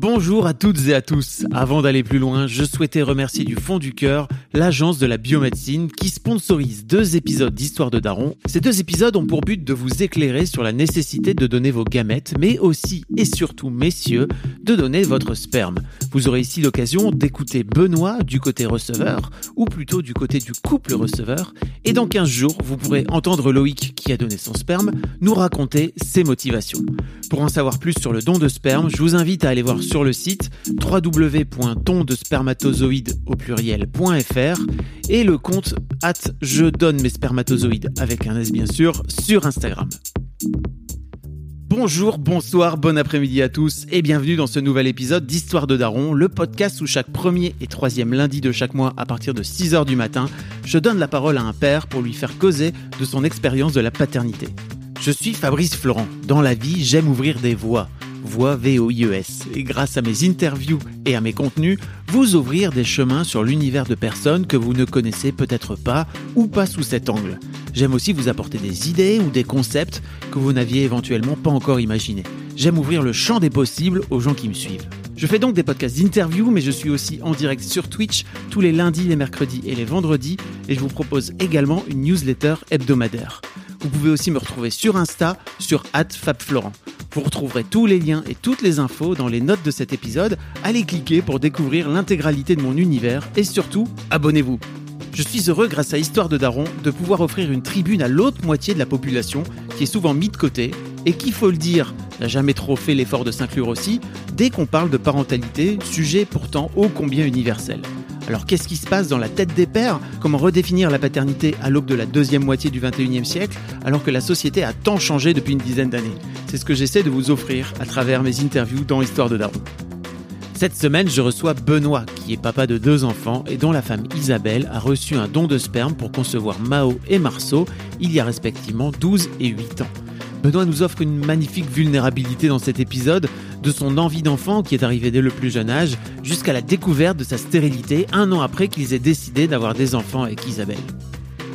Bonjour à toutes et à tous. Avant d'aller plus loin, je souhaitais remercier du fond du cœur l'agence de la biomédecine qui sponsorise deux épisodes d'Histoire de Daron. Ces deux épisodes ont pour but de vous éclairer sur la nécessité de donner vos gamètes, mais aussi et surtout, messieurs, de donner votre sperme. Vous aurez ici l'occasion d'écouter Benoît du côté receveur, ou plutôt du côté du couple receveur, et dans 15 jours, vous pourrez entendre Loïc, qui a donné son sperme, nous raconter ses motivations. Pour en savoir plus sur le don de sperme, je vous invite à aller voir sur le site www.tondespermatozoïdes au pluriel.fr et le compte at je donne mes spermatozoïdes avec un S bien sûr sur Instagram. Bonjour, bonsoir, bon après-midi à tous et bienvenue dans ce nouvel épisode d'Histoire de Daron, le podcast où chaque premier et troisième lundi de chaque mois à partir de 6h du matin, je donne la parole à un père pour lui faire causer de son expérience de la paternité. Je suis Fabrice Florent. Dans la vie, j'aime ouvrir des voies voix VOIES, et grâce à mes interviews et à mes contenus, vous ouvrir des chemins sur l'univers de personnes que vous ne connaissez peut-être pas ou pas sous cet angle. J'aime aussi vous apporter des idées ou des concepts que vous n'aviez éventuellement pas encore imaginés. J'aime ouvrir le champ des possibles aux gens qui me suivent. Je fais donc des podcasts d'interview, mais je suis aussi en direct sur Twitch tous les lundis, les mercredis et les vendredis, et je vous propose également une newsletter hebdomadaire. Vous pouvez aussi me retrouver sur Insta, sur @fabflorent. Vous retrouverez tous les liens et toutes les infos dans les notes de cet épisode. Allez cliquer pour découvrir l'intégralité de mon univers et surtout, abonnez-vous. Je suis heureux, grâce à Histoire de Daron, de pouvoir offrir une tribune à l'autre moitié de la population qui est souvent mise de côté et qui, faut le dire, n'a jamais trop fait l'effort de s'inclure aussi dès qu'on parle de parentalité, sujet pourtant ô combien universel. Alors qu'est-ce qui se passe dans la tête des pères? Comment redéfinir la paternité à l'aube de la deuxième moitié du 21e siècle alors que la société a tant changé depuis une dizaine d'années? C'est ce que j'essaie de vous offrir à travers mes interviews dans Histoire de Daron. Cette semaine, je reçois Benoît, qui est papa de deux enfants et dont la femme Isabelle a reçu un don de sperme pour concevoir Mao et Marceau il y a respectivement 12 et 8 ans. Benoît nous offre une magnifique vulnérabilité dans cet épisode, de son envie d'enfant qui est arrivée dès le plus jeune âge, jusqu'à la découverte de sa stérilité un an après qu'ils aient décidé d'avoir des enfants avec Isabelle.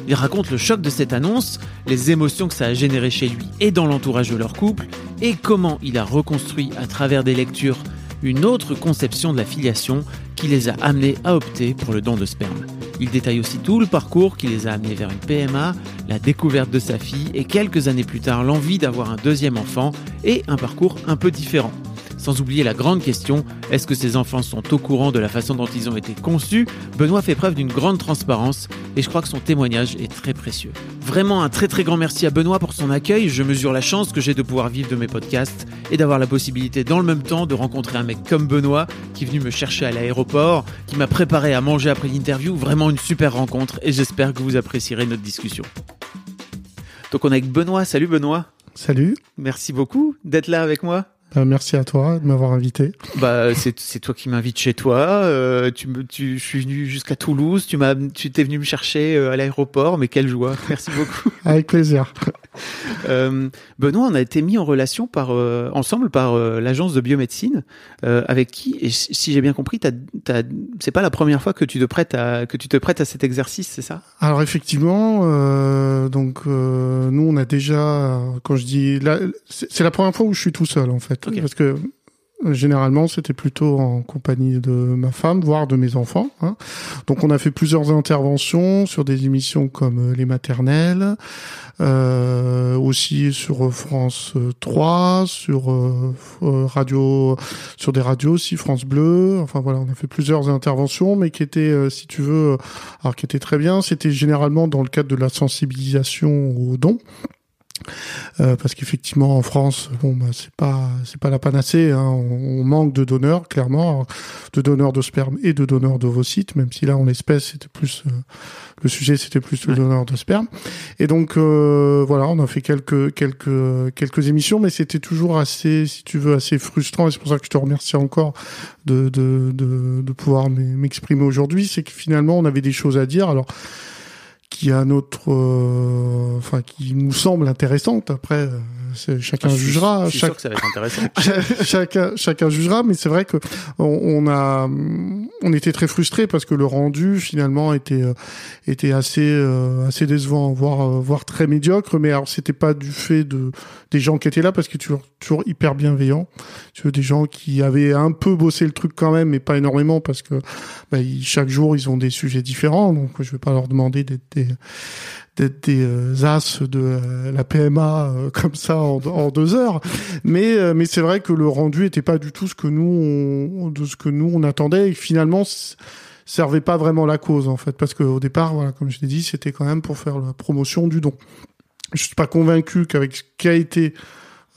Il raconte le choc de cette annonce, les émotions que ça a généré chez lui et dans l'entourage de leur couple, et comment il a reconstruit à travers des lectures une autre conception de la filiation qui les a amenés à opter pour le don de sperme. Il détaille aussi tout le parcours qui les a amenés vers une PMA, la découverte de sa fille et quelques années plus tard l'envie d'avoir un deuxième enfant et un parcours un peu différent. Sans oublier la grande question, est-ce que ces enfants sont au courant de la façon dont ils ont été conçus? Benoît fait preuve d'une grande transparence et je crois que son témoignage est très précieux. Vraiment un très très grand merci à Benoît pour son accueil, je mesure la chance que j'ai de pouvoir vivre de mes podcasts et d'avoir la possibilité dans le même temps de rencontrer un mec comme Benoît qui est venu me chercher à l'aéroport, qui m'a préparé à manger après l'interview, vraiment une super rencontre et j'espère que vous apprécierez notre discussion. Donc on est avec Benoît, salut Benoît Salut. Merci beaucoup d'être là avec moi. Euh, merci à toi de m'avoir invité. Bah c'est c'est toi qui m'invites chez toi. Euh, tu me tu je suis venu jusqu'à Toulouse. Tu m'as tu t'es venu me chercher euh, à l'aéroport. Mais quelle joie. Merci beaucoup. Avec plaisir. Euh, Benoît, on a été mis en relation par euh, ensemble par euh, l'agence de biomédecine avec qui et si j'ai bien compris, c'est pas la première fois que tu te prêtes à que tu te prêtes à cet exercice, c'est ça? Alors effectivement, donc nous on a déjà, quand je dis, c'est la première fois où je suis tout seul en fait, parce que généralement c'était plutôt en compagnie de ma femme, voire de mes enfants. hein. Donc on a fait plusieurs interventions sur des émissions comme euh, les maternelles, euh, aussi sur France euh, 3, sur euh, euh, radio, sur des radios aussi France Bleu. Enfin voilà, on a fait plusieurs interventions, mais qui étaient, euh, si tu veux, euh, alors qui étaient très bien. C'était généralement dans le cadre de la sensibilisation aux dons. Euh, parce qu'effectivement en France, bon, bah, c'est pas c'est pas la panacée. Hein. On, manque de donneurs clairement, de donneurs de sperme et de donneurs d'ovocytes, même si là en l'espèce c'était plus euh, le sujet, c'était plus le donneur de sperme. Et donc euh, voilà, on a fait quelques quelques quelques émissions, mais c'était toujours assez, si tu veux, assez frustrant. Et c'est pour ça que je te remercie encore de de de, de pouvoir m'exprimer aujourd'hui. C'est que finalement on avait des choses à dire. Alors qui a notre, euh, enfin qui nous semble intéressante. Après, euh, chacun ah, jugera. Je suis sûr que ça va être intéressant. chacun, chacun jugera, mais c'est vrai que on, a, on était très frustrés parce que le rendu finalement était euh, était assez euh, assez décevant, voire voire très médiocre. Mais alors c'était pas du fait de des gens qui étaient là parce que toujours toujours hyper bienveillant. Tu veux des gens qui avaient un peu bossé le truc quand même, mais pas énormément parce que bah, chaque jour ils ont des sujets différents. Donc je vais pas leur demander d'être des d'être des euh, as de euh, la PMA euh, comme ça en, en, deux heures. Mais mais c'est vrai que le rendu était pas du tout ce que nous on, de ce que nous on attendait et finalement servait pas vraiment la cause en fait parce qu'au départ voilà comme je l'ai dit c'était quand même pour faire la promotion du don. Je suis pas convaincu qu'avec ce qui a été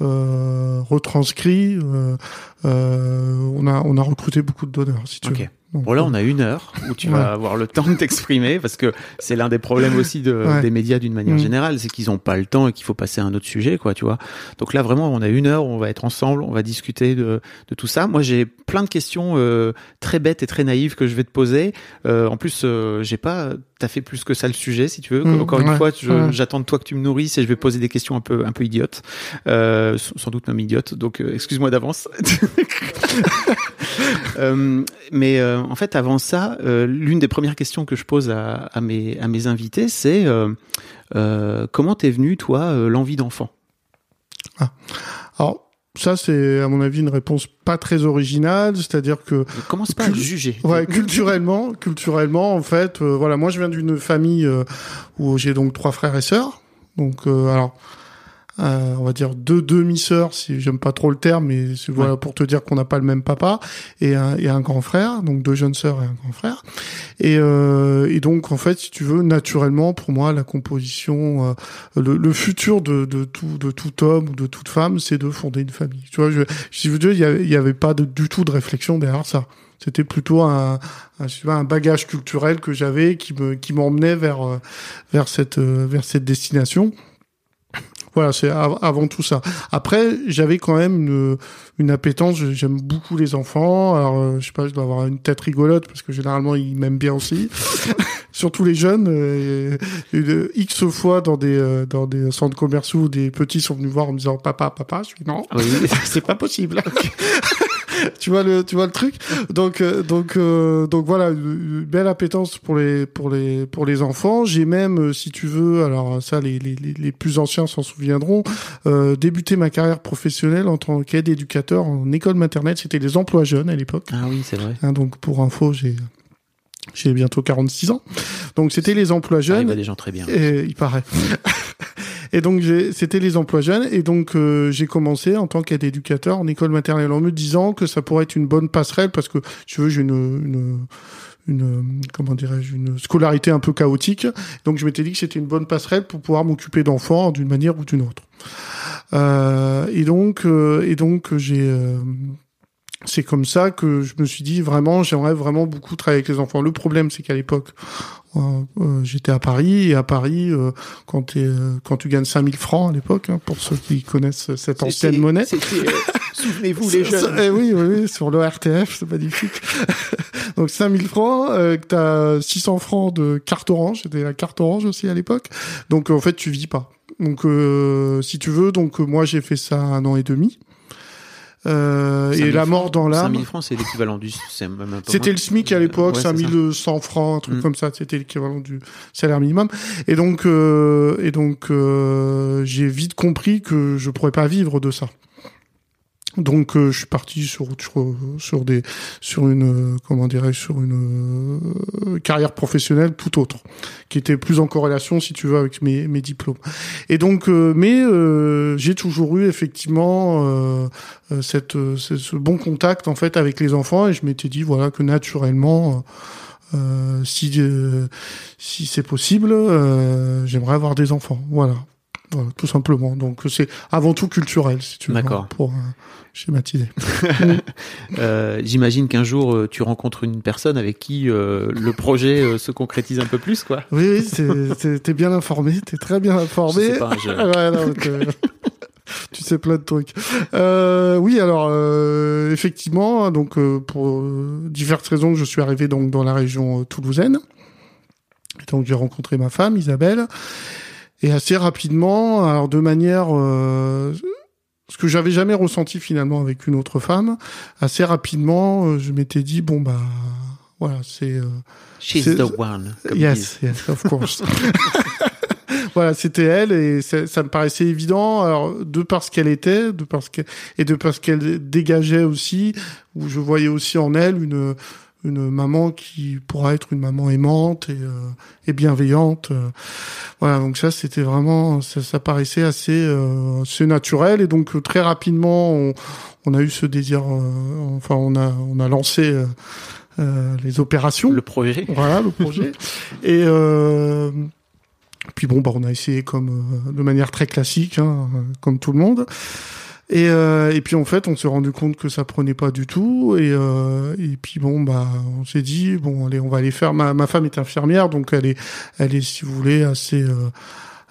euh, retranscrit, euh, on a on a recruté beaucoup de donneurs si tu veux. Bon là, on a une heure où tu vas avoir le temps de t'exprimer parce que c'est l'un des problèmes aussi de, des médias d'une manière mm. générale, c'est qu'ils ont pas le temps et qu'il faut passer à un autre sujet, quoi, tu vois. Donc là, vraiment, on a une heure, on va être ensemble, on va discuter de, de tout ça. Moi, j'ai plein de questions euh, très bêtes et très naïves que je vais te poser. Euh, en plus, euh, j'ai pas t'as fait plus que ça le sujet, si tu veux. Mm. Encore une fois, j'attends de toi que tu me nourrisses et je vais poser des questions un peu un peu idiotes, euh, sans doute même idiotes. Donc, euh, excuse-moi d'avance. Euh, mais en fait, avant ça, l'une des premières questions que je pose à, à mes, à mes invités, c'est comment t'es venu, toi, l'envie d'enfant? Ah. Alors, ça, c'est à mon avis une réponse pas très originale, c'est-à-dire que commence pas à juger. Ouais, culturellement, culturellement, en fait, voilà, moi je viens d'une famille où j'ai donc trois frères et sœurs. Donc, alors, euh, on va dire deux demi-sœurs, si j'aime pas trop le terme, mais voilà pour te dire qu'on n'a pas le même papa et un, et un grand frère, donc deux jeunes sœurs et un grand frère. Et, euh, et donc en fait, si tu veux, naturellement pour moi, la composition, euh, le, le, futur de, de tout de tout homme ou de toute femme, c'est de fonder une famille. Tu vois, je, si veux dire, il y avait, y avait pas de, du tout de réflexion derrière ça. C'était plutôt un, un, un bagage culturel que j'avais qui me qui m'emmenait vers euh, vers cette euh, vers cette destination. Voilà, c'est avant tout ça. Après, j'avais quand même une, une appétence. J'aime beaucoup les enfants. Alors, euh, je sais pas, je dois avoir une tête rigolote parce que généralement ils m'aiment bien aussi. Surtout les jeunes. Euh, X fois dans des euh, dans des centres commerciaux, des petits sont venus voir en me disant papa, papa. Je suis non, oui, c'est pas possible. tu vois le tu vois le truc? Donc euh, donc euh, donc voilà une belle appétence pour les pour les pour les enfants j'ai même euh, si tu veux alors ça les les, les plus anciens s'en souviendront débuté ma carrière professionnelle en tant qu'aide éducateur en école maternelle c'était les emplois jeunes à l'époque ah oui c'est vrai hein, donc pour info j'ai j'ai bientôt 46 ans. Donc c'était les emplois jeunes. Ah, il va des gens très bien. Et, il paraît. Et donc c'était les emplois jeunes. Et donc euh, j'ai commencé en tant qu'aide éducateur en école maternelle en me disant que ça pourrait être une bonne passerelle parce que tu veux j'ai une, une une comment dirais-je une scolarité un peu chaotique. Donc je m'étais dit que c'était une bonne passerelle pour pouvoir m'occuper d'enfants d'une manière ou d'une autre. Euh, et donc euh, et donc j'ai euh, c'est comme ça que je me suis dit vraiment j'aimerais vraiment beaucoup travailler avec les enfants. Le problème c'est qu'à l'époque euh, euh, j'étais à Paris et à Paris euh, quand, quand tu gagnes 5000 francs à l'époque hein, pour ceux qui connaissent cette ancienne monnaie. souvenez-vous les jeunes. eh oui, oui, oui sur le RTF c'est magnifique. Donc 5000 francs euh, tu as 600 francs de carte orange c'était la carte orange aussi à l'époque. Donc en fait tu vis pas. Donc si tu veux donc moi j'ai fait ça un an et demi euh, et la mort dans l'âme. 5000 francs, c'est l'équivalent du. C'était le SMIC à l'époque, ouais, 5100 francs, un truc mm. comme ça. C'était l'équivalent du salaire minimum. Et donc, euh, et donc, euh, j'ai vite compris que je pourrais pas vivre de ça. Donc euh, je suis parti sur, sur sur des sur une comment dirais-je sur une euh, carrière professionnelle tout autre qui était plus en corrélation si tu veux avec mes mes diplômes. Et donc euh, mais j'ai toujours eu effectivement cette ce bon contact en fait avec les enfants et je m'étais dit voilà que naturellement si si c'est possible j'aimerais avoir des enfants. Voilà. Voilà, tout simplement. Donc c'est avant tout culturel, si tu veux, D'accord. pour euh, schématiser. Euh, J'imagine qu'un jour euh, tu rencontres une personne avec qui euh, le projet euh, se concrétise un peu plus, quoi. Oui, oui, t'es bien informé, t'es très bien Je informé. sais pas, je- Ouais, non, tu sais plein de trucs. Euh, oui, alors euh, effectivement, donc euh, pour euh, diverses raisons, je suis arrivé donc dans la région toulousaine. Et donc j'ai rencontré ma femme Isabelle, et assez rapidement, alors de manière euh, ce que j'avais jamais ressenti finalement avec une autre femme, assez rapidement, euh, je m'étais dit bon bah voilà, c'est euh, She's the one. Yes, yes, of course. voilà, c'était elle et ça, ça me paraissait évident. Alors, de parce qu'elle était, de parce que et de parce qu'elle dégageait aussi, où je voyais aussi en elle une une maman qui pourra être une maman aimante et, euh, et bienveillante. euh. Voilà, donc ça c'était vraiment, ça, ça paraissait assez, euh, assez naturel et donc euh, très rapidement on, on a eu ce désir, euh, enfin on a on a lancé euh, les opérations. Le projet. Voilà le projet. et euh, puis bon, bah on a essayé comme euh, de manière très classique, hein, comme tout le monde. Et, euh, et puis en fait, on s'est rendu compte que ça prenait pas du tout. Et, euh, et puis bon, bah on s'est dit bon, allez, on va aller faire. Ma, ma femme est infirmière, donc elle est, elle est, si vous voulez, assez euh,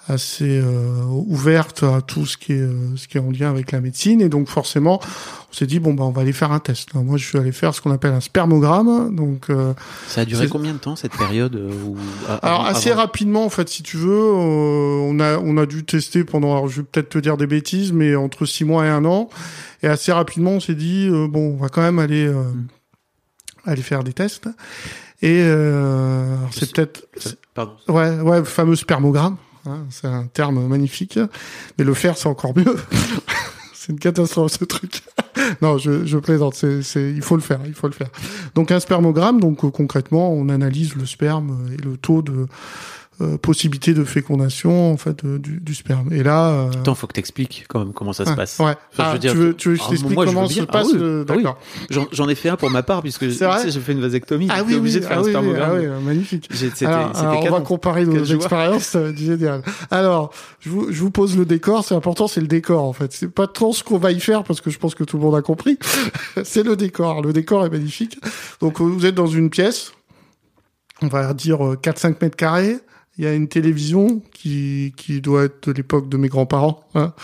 assez euh, ouverte à tout ce qui est euh, ce qui est en lien avec la médecine. Et donc forcément, on s'est dit bon bah on va aller faire un test. Alors, moi, je suis allé faire ce qu'on appelle un spermogramme. Donc euh, Ça a duré combien de temps cette période euh, où, Alors avant- assez rapidement en fait si tu veux euh, on a on a dû tester pendant alors je vais peut-être te dire des bêtises mais entre six mois et un an et assez rapidement on s'est dit euh, bon on va quand même aller euh, Mm. aller faire des tests et euh, c'est peut-être Pardon. ouais ouais le fameux spermogramme hein, c'est un terme magnifique. Mais le faire c'est encore mieux. C'est une catastrophe ce truc. Non je, je plaisante c'est il faut le faire il faut le faire. Donc un spermogramme donc euh, concrètement on analyse le sperme et le taux de euh, possibilité de fécondation en fait euh, du, du sperme et là euh, Attends, faut que t'expliques quand même comment ça se passe. ouais. Enfin, je Ah, veux dire, tu veux tu veux que je ah, t'explique je comment veux se passe Ah oui, le- ah oui. d'accord J'en ai fait un pour ma part puisque tu sais, j'ai fait une vasectomie. ah oui obligé oui de faire ah un spermogramme. ah oui, magnifique C'était alors, c'était alors, on va comparer nos expériences, ça génial. Alors, je vous, je vous pose le décor, c'est important, c'est le décor en fait. C'est pas tant ce qu'on va y faire parce que je pense que tout le monde a compris. c'est le décor. Le décor est magnifique. Donc, vous êtes dans une pièce, on va dire euh, 4-5 mètres carrés. Il y a une télévision qui, qui doit être de l'époque de mes grands-parents. hein.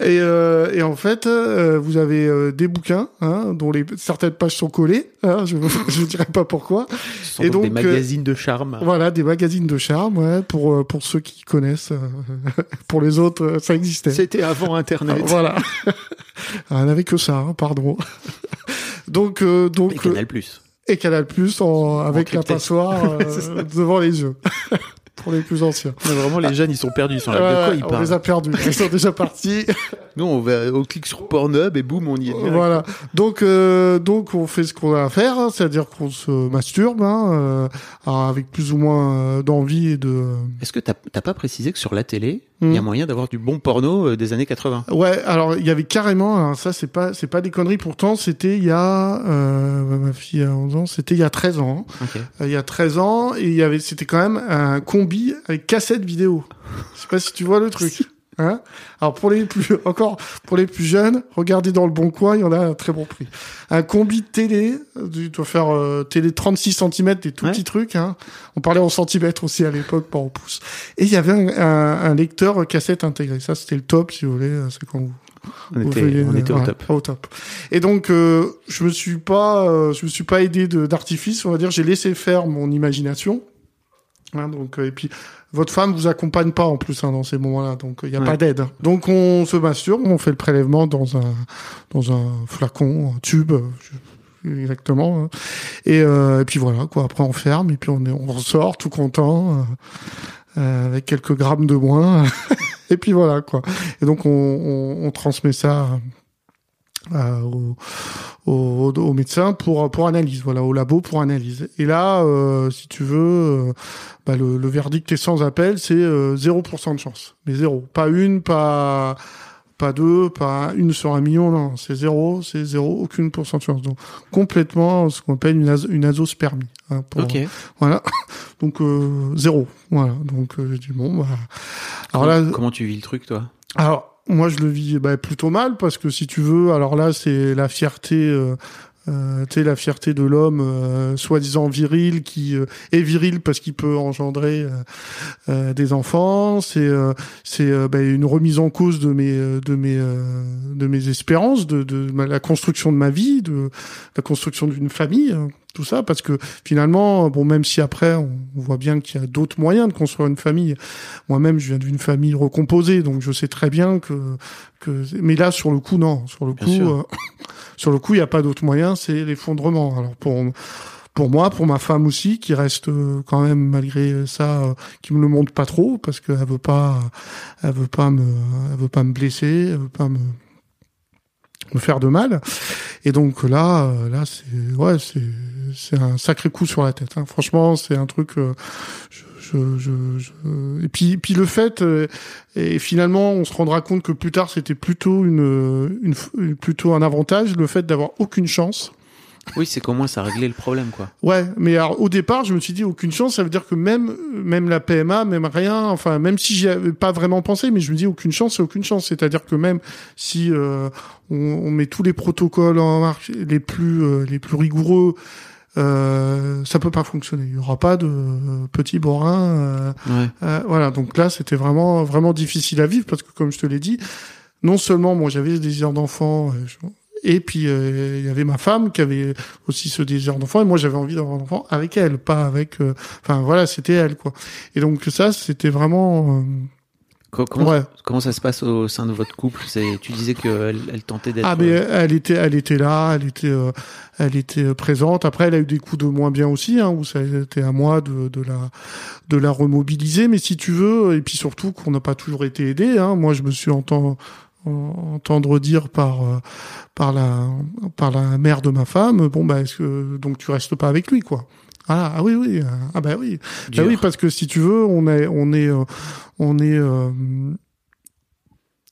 Et, euh, et en fait, euh, vous avez euh, des bouquins hein, dont les certaines pages sont collées. Hein, je je dirais pas pourquoi. Ce sont Et donc, des euh, magazines de charme. Voilà, des magazines de charme, ouais, pour pour ceux qui connaissent. pour les autres, ça existait. C'était avant Internet. Ah, voilà. Ah, Elle n'avait que ça, hein, pardon. donc euh, Et donc Canal Plus. Et Canal Plus en, avec la passoire euh, devant les yeux. pour les plus anciens. Vraiment, les jeunes, ils sont perdus. Ils sont là. de quoi ils on parlent les a perdus. Ils sont déjà partis. Nous, on, va, on clique sur Pornhub et boum, on y est. direct. voilà. Donc, euh, donc on fait ce qu'on a à faire, hein, c'est-à-dire qu'on se masturbe, hein, euh, avec plus ou moins euh, d'envie et de. Est-ce que t'as t'as pas précisé que sur la télé, il y a Hmm. moyen d'avoir du bon porno euh, des années 80 Ouais, alors il y avait carrément, alors ça c'est pas c'est pas des conneries. Pourtant c'était il y a euh, ma fille a 11 ans, c'était il y a 13 ans. hein. Euh, il y a 13 ans et il y avait c'était quand même un combi avec cassette vidéo. Je sais pas si tu vois le truc. Hein? Alors pour les plus encore pour les plus jeunes, regardez dans le bon coin, il y en a un très bon prix. Un combi télé, tu dois faire euh, télé 36 cm, des tout Ouais. petits trucs. Hein. On parlait en centimètres aussi à l'époque, pas en pouces. Et il y avait un, un- un lecteur cassette intégré. Ça c'était le top, si vous voulez. C'est quand vous On était, voyez, on euh, était au top. au top. Et donc, euh, je me suis pas, euh, je me suis pas aidé d'artifice, on va dire. J'ai laissé faire mon imagination. Hein, donc, euh, et puis, votre femme vous accompagne pas en plus hein, dans ces moments-là, donc il n'y a Ouais. pas d'aide. Donc, on se masturbe, on fait le prélèvement dans un dans un flacon, un tube. euh, Exactement. hein. Et, euh, et puis voilà, quoi. Après, on ferme et puis on, est, on ressort tout content, euh, euh, avec quelques grammes de moins. et puis voilà, quoi. Et donc, on, on, on transmet ça euh, au, au, au médecin pour pour analyse, voilà, au labo pour analyse. Et là, euh, si tu veux, euh, bah, le, le verdict est sans appel, c'est euh, 0% de chance, mais zéro, pas une, pas pas deux, pas une sur un million, non, c'est zéro, c'est zéro, aucune pourcent de chance. Donc complètement ce qu'on appelle une, une azospermie. hein, pour- Ok. Voilà, donc euh, zéro. Voilà, donc euh, dit bon, bah, Alors là, Comment tu vis le truc, toi? Alors moi je le vis bah, plutôt mal parce que si tu veux, alors là c'est la fierté. Euh, euh, la fierté de l'homme euh, soi-disant viril qui euh, est viril parce qu'il peut engendrer euh, euh, des enfants c'est euh, c'est bah, une remise en cause de mes de mes de mes espérances de, de la construction de ma vie de la construction d'une famille hein, tout ça parce que finalement bon même si après on, voit bien qu'il y a d'autres moyens de construire une famille. Moi-même je viens d'une famille recomposée donc je sais très bien que que mais là sur le coup non. Sur le Bien coup euh, sur le coup il n'y a pas d'autre moyen c'est l'effondrement. Alors pour pour moi, pour ma femme aussi, qui reste euh, quand même malgré ça, euh, qui me le montre pas trop parce qu'elle veut pas, elle veut pas me, elle veut pas me blesser, elle veut pas me me faire de mal. Et donc là, euh, là, c'est ouais, c'est c'est un sacré coup sur la tête. hein. Franchement, c'est un truc. euh, je, je, je, je- Et puis, puis le fait, euh, et finalement, on se rendra compte que plus tard, c'était plutôt une, une, plutôt un avantage, le fait d'avoir aucune chance. Oui, c'est qu'au moins ça réglait le problème, quoi. Ouais, mais alors, au départ, je me suis dit aucune chance. Ça veut dire que même, même la PMA, même rien, enfin, même si j'y avais pas vraiment pensé, mais je me dis aucune chance, c'est aucune chance. C'est-à-dire que même si euh, on, on met tous les protocoles en marche, les plus, euh, les plus rigoureux, euh, ça peut pas fonctionner. Il y aura pas de euh, petits borins. euh, Ouais. euh, voilà, donc là, c'était vraiment, vraiment difficile à vivre parce que, comme je te l'ai dit, non seulement moi j'avais ce désir d'enfant, euh, et puis euh, il y avait ma femme qui avait aussi ce désir d'enfant, et moi j'avais envie d'avoir un enfant avec elle, pas avec. euh, Enfin voilà, c'était elle quoi. Et donc ça, c'était vraiment. Euh, Comment, ouais. comment ça se passe au sein de votre couple? C'est, tu disais qu'elle elle tentait d'être. Ah mais elle était, elle était là, elle était, euh, elle était présente. Après, elle a eu des coups de moins bien aussi, hein, où ça a été à moi de, de la, de la remobiliser. Mais si tu veux, et puis surtout qu'on n'a pas toujours été aidé. Hein, moi, je me suis entend, entendre dire par, euh, par la, par la mère de ma femme, bon bah, est-ce que donc tu restes pas avec lui, quoi. Ah, ah oui oui euh, ah bah oui. Bah oui parce que si tu veux on est on est euh, on est euh,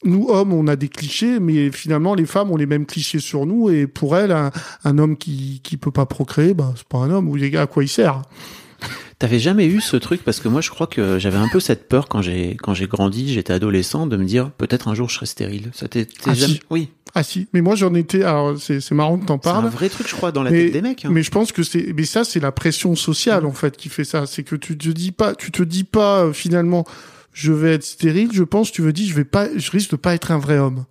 nous hommes on a des clichés mais finalement les femmes ont les mêmes clichés sur nous et pour elles un, un homme qui qui peut pas procréer bah c'est pas un homme ou à quoi il sert T'avais jamais eu ce truc? Parce que moi je crois que j'avais un peu cette peur quand j'ai quand j'ai grandi, j'étais adolescent, de me dire peut-être un jour je serai stérile. Ça t'est t'es Ah, jamais. si. Oui. ah si mais moi j'en étais alors c'est c'est marrant que t'en C'est un parles vrai truc, je crois, dans la mais, tête des mecs. hein. mais je pense que c'est mais ça c'est la pression sociale en fait qui fait ça c'est que tu te dis pas tu te dis pas euh, finalement je vais être stérile je pense tu veux dire je vais pas je risque de pas être un vrai homme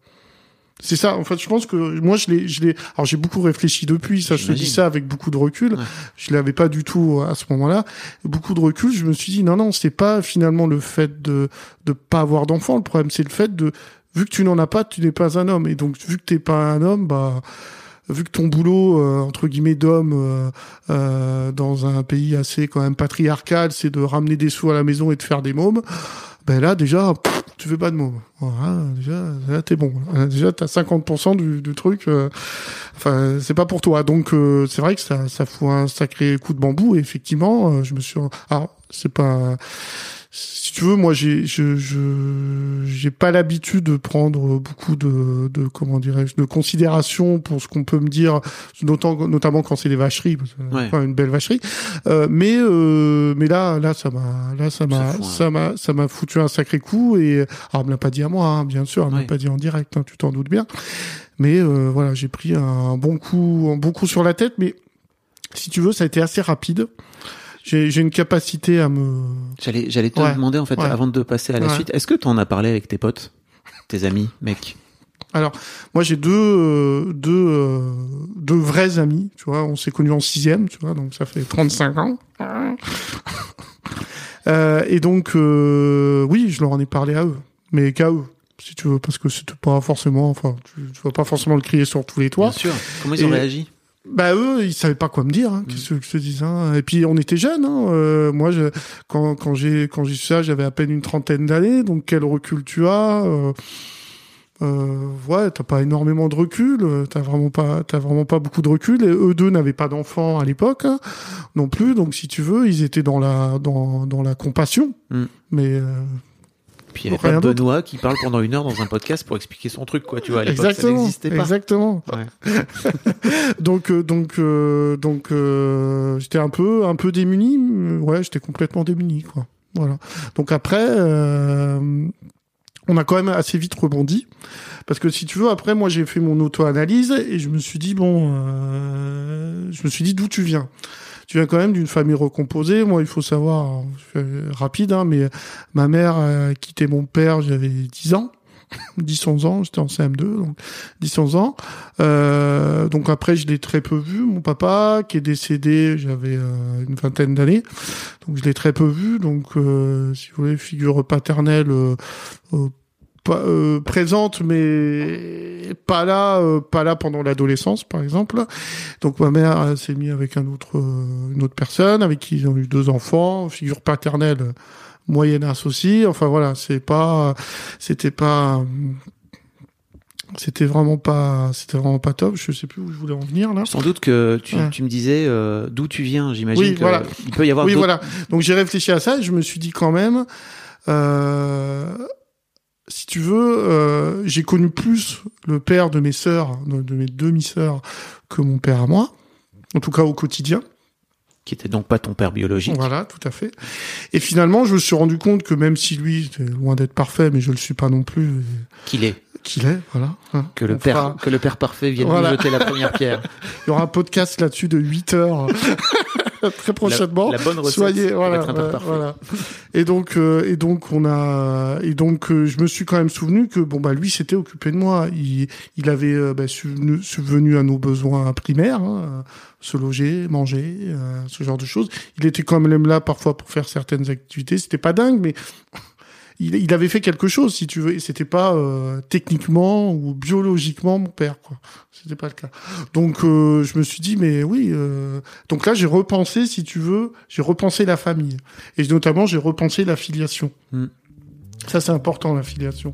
c'est ça en fait je pense que moi je l'ai je l'ai alors j'ai beaucoup réfléchi depuis ça je te dis ça avec beaucoup de recul. Ouais. je l'avais pas du tout à ce moment-là. Beaucoup de recul je me suis dit non non c'est pas finalement le fait de de pas avoir d'enfant. Le problème c'est le fait de vu que tu n'en as pas tu n'es pas un homme. Et donc vu que t'es pas un homme bah vu que ton boulot euh, entre guillemets d'homme euh, euh, dans un pays assez quand même patriarcal, c'est de ramener des sous à la maison et de faire des mômes, ben là déjà pff, tu fais pas de mômes. Voilà, déjà là t'es bon. Là, Déjà t'as 50% du, du truc. euh, enfin c'est pas pour toi. Donc euh, c'est vrai que ça ça fout un sacré coup de bambou. Et effectivement, euh, je me suis. Alors c'est pas si tu veux, moi, j'ai, je, je, j'ai pas l'habitude de prendre beaucoup de, de comment dirais-je, de considération pour ce qu'on peut me dire, notamment, notamment quand c'est des vacheries, parce que, Ouais. enfin, une belle vacherie. Euh, mais, euh, mais là, là, ça m'a, là, ça m'a, hein. ça m'a, ça m'a foutu un sacré coup. Et alors, elle me l'a pas dit à moi, hein, bien sûr, elle me Ouais. l'a pas dit en direct, hein, tu t'en doutes bien. Mais euh, voilà, j'ai pris un bon coup, un bon coup sur la tête. Mais si tu veux, ça a été assez rapide. J'ai, une capacité à me J'allais j'allais te Ouais. demander en fait Ouais. avant de passer à la Ouais. suite. Est-ce que t'en as parlé avec tes potes, tes amis, mec? Alors, moi, j'ai deux, euh, deux, euh, deux vrais amis, tu vois. On s'est connus en sixième, tu vois, donc ça fait 35 ans. Euh, et donc, oui, je leur en ai parlé à eux, mais qu'à eux, si tu veux, parce que c'était pas forcément, enfin, tu, tu vas pas forcément le crier sur tous les toits. Bien sûr. Comment ils ont Et- réagi? Bah eux, ils savaient pas quoi me dire. Hein, Qu'est-ce que je te dis hein. Et puis on était jeunes. Hein. euh, moi, je, quand quand j'ai quand j'ai su ça, j'avais à peine une trentaine d'années. Donc quel recul tu as euh, euh, Ouais, t'as pas énormément de recul. euh, T'as vraiment pas t'as vraiment pas beaucoup de recul. Et eux deux n'avaient pas d'enfants à l'époque hein, non plus. Donc si tu veux, ils étaient dans la dans dans la compassion. Mm. Mais euh, Puis il y avait Rien pas d'autre. Benoît qui parle pendant une heure dans un podcast pour expliquer son truc, quoi. Tu vois, à l'époque, ça exactement, n'existait pas. exactement. Ouais. donc euh, donc euh, donc euh, j'étais un peu un peu démuni ouais j'étais complètement démuni quoi Voilà. Donc après, euh, on a quand même assez vite rebondi. Parce que si tu veux, après, moi, j'ai fait mon auto-analyse et je me suis dit, bon, euh, je me suis dit d'où tu viens? Tu viens quand même d'une famille recomposée. Moi, il faut savoir, rapide, hein, mais ma mère a quitté mon père, j'avais 10 ans. 10-11 ans, j'étais en CM2, donc 10-11 ans. Euh, donc après, je l'ai très peu vu. Mon papa, qui est décédé, j'avais euh, une vingtaine d'années, donc je l'ai très peu vu. Donc, euh, si vous voulez, figure paternelle euh, euh, présente, mais pas là, pas là pendant l'adolescence, par exemple. Donc ma mère s'est mise avec un autre, une autre personne, avec qui ils ont eu deux enfants, figure paternelle moyennasse aussi. Enfin voilà, c'est pas, c'était pas, c'était vraiment pas, c'était vraiment pas top. Je sais plus où je voulais en venir là. Sans doute que tu, tu me disais euh, d'où tu viens. J'imagine oui, voilà. il peut y avoir. Oui, voilà. Donc j'ai réfléchi à ça et je me suis dit quand même. Euh, si tu veux, euh, j'ai connu plus le père de mes sœurs, de mes demi-sœurs, que mon père à moi, en tout cas au quotidien qui était donc pas ton père biologique. Voilà, tout à fait. Et finalement, je me suis rendu compte que même si lui était loin d'être parfait, mais je le suis pas non plus. Euh, qu'il est. Qu'il est, voilà. Hein. que le père, que le père parfait vienne voilà. jeter la première pierre. Il y aura un podcast là-dessus de 8 heures. très prochainement. La, bonne recette Soyez, voilà, voilà. Et donc, euh, et donc on a, et donc euh, je me suis quand même souvenu que bon bah lui s'était occupé de moi. Il, il avait euh, bah, subvenu, à nos besoins primaires, hein, se loger, manger, ce genre de choses. Il était quand même là parfois pour faire certaines activités. C'était pas dingue, mais il, il, avait fait quelque chose, si tu veux, et c'était pas euh, techniquement ou biologiquement mon père, quoi. C'était pas le cas. Donc euh, je me suis dit, mais oui. Euh... Donc là, j'ai repensé, si tu veux, j'ai repensé la famille, et notamment j'ai repensé la filiation. Mm. Ça, c'est important, la filiation.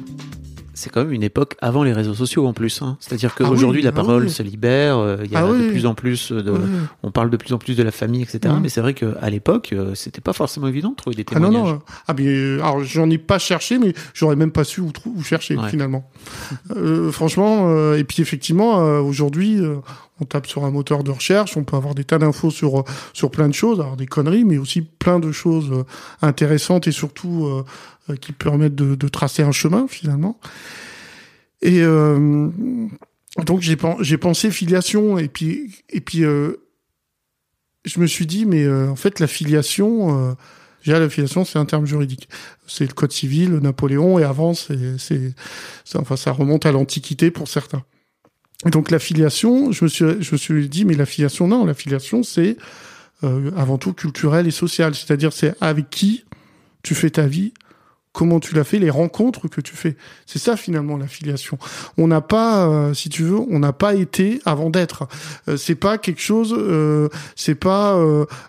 c'est quand même une époque avant les réseaux sociaux en plus. Hein. C'est-à-dire ah qu'aujourd'hui, la ah parole se libère. Euh, il y a ah de plus en plus de, on parle de plus en plus de la famille, etc. Mais c'est vrai qu'à l'époque, euh, c'était pas forcément évident de trouver des témoignages. Ah non, non. Ah, mais, euh, alors, j'en ai pas cherché, mais j'aurais même pas su où, où chercher finalement. franchement, et puis effectivement, aujourd'hui, on tape sur un moteur de recherche, on peut avoir des tas d'infos sur sur plein de choses, alors des conneries, mais aussi plein de choses intéressantes et surtout euh, qui permettent de, tracer un chemin finalement. Et euh, donc j'ai pensé filiation et puis et puis euh, je me suis dit mais en fait la filiation Déjà, la filiation, c'est un terme juridique. C'est le code civil, Napoléon, et avant, c'est, enfin, ça remonte à l'Antiquité pour certains. Donc, la filiation, je me suis, je me suis dit, mais la filiation, non, la filiation, c'est avant tout culturel et social. C'est-à-dire, c'est avec qui tu fais ta vie, comment tu l'as fait, les rencontres que tu fais. C'est ça finalement l'affiliation. On n'a pas, euh, si tu veux, on n'a pas été avant d'être. Euh, c'est pas quelque chose, euh, c'est pas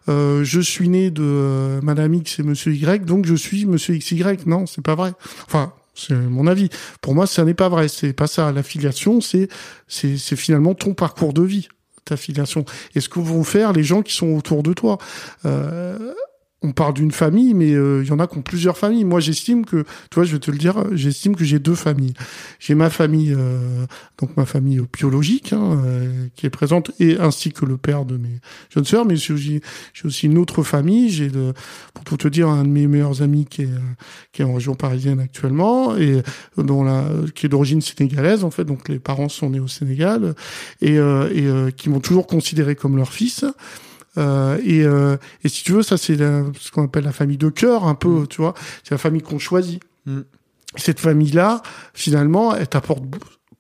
je suis né de Madame X et Monsieur Y, donc je suis Monsieur XY. Non, c'est pas vrai. Enfin, c'est mon avis. Pour moi, ça n'est pas vrai. C'est pas ça. L'affiliation, c'est c'est c'est finalement ton parcours de vie ta filiation et ce que vont faire les gens qui sont autour de toi. Euh, on parle d'une famille, mais euh, il y en a qui ont plusieurs familles. Moi, j'estime que, tu vois, je vais te le dire, j'estime que j'ai deux familles. J'ai ma famille, euh, donc ma famille biologique, hein, euh, qui est présente, et ainsi que le père de mes jeunes sœurs, mais j'ai aussi, une autre famille. J'ai, pour te dire, un de mes meilleurs amis qui est, qui est en région parisienne actuellement, et dont la, qui est d'origine sénégalaise, en fait, donc les parents sont nés au Sénégal, et, et qui m'ont toujours considéré comme leur fils. Euh, et, euh, et si tu veux, ça c'est ce qu'on appelle la famille de cœur, un peu, mm. tu vois. C'est la famille qu'on choisit. Mm. Cette famille-là, finalement, elle t'apporte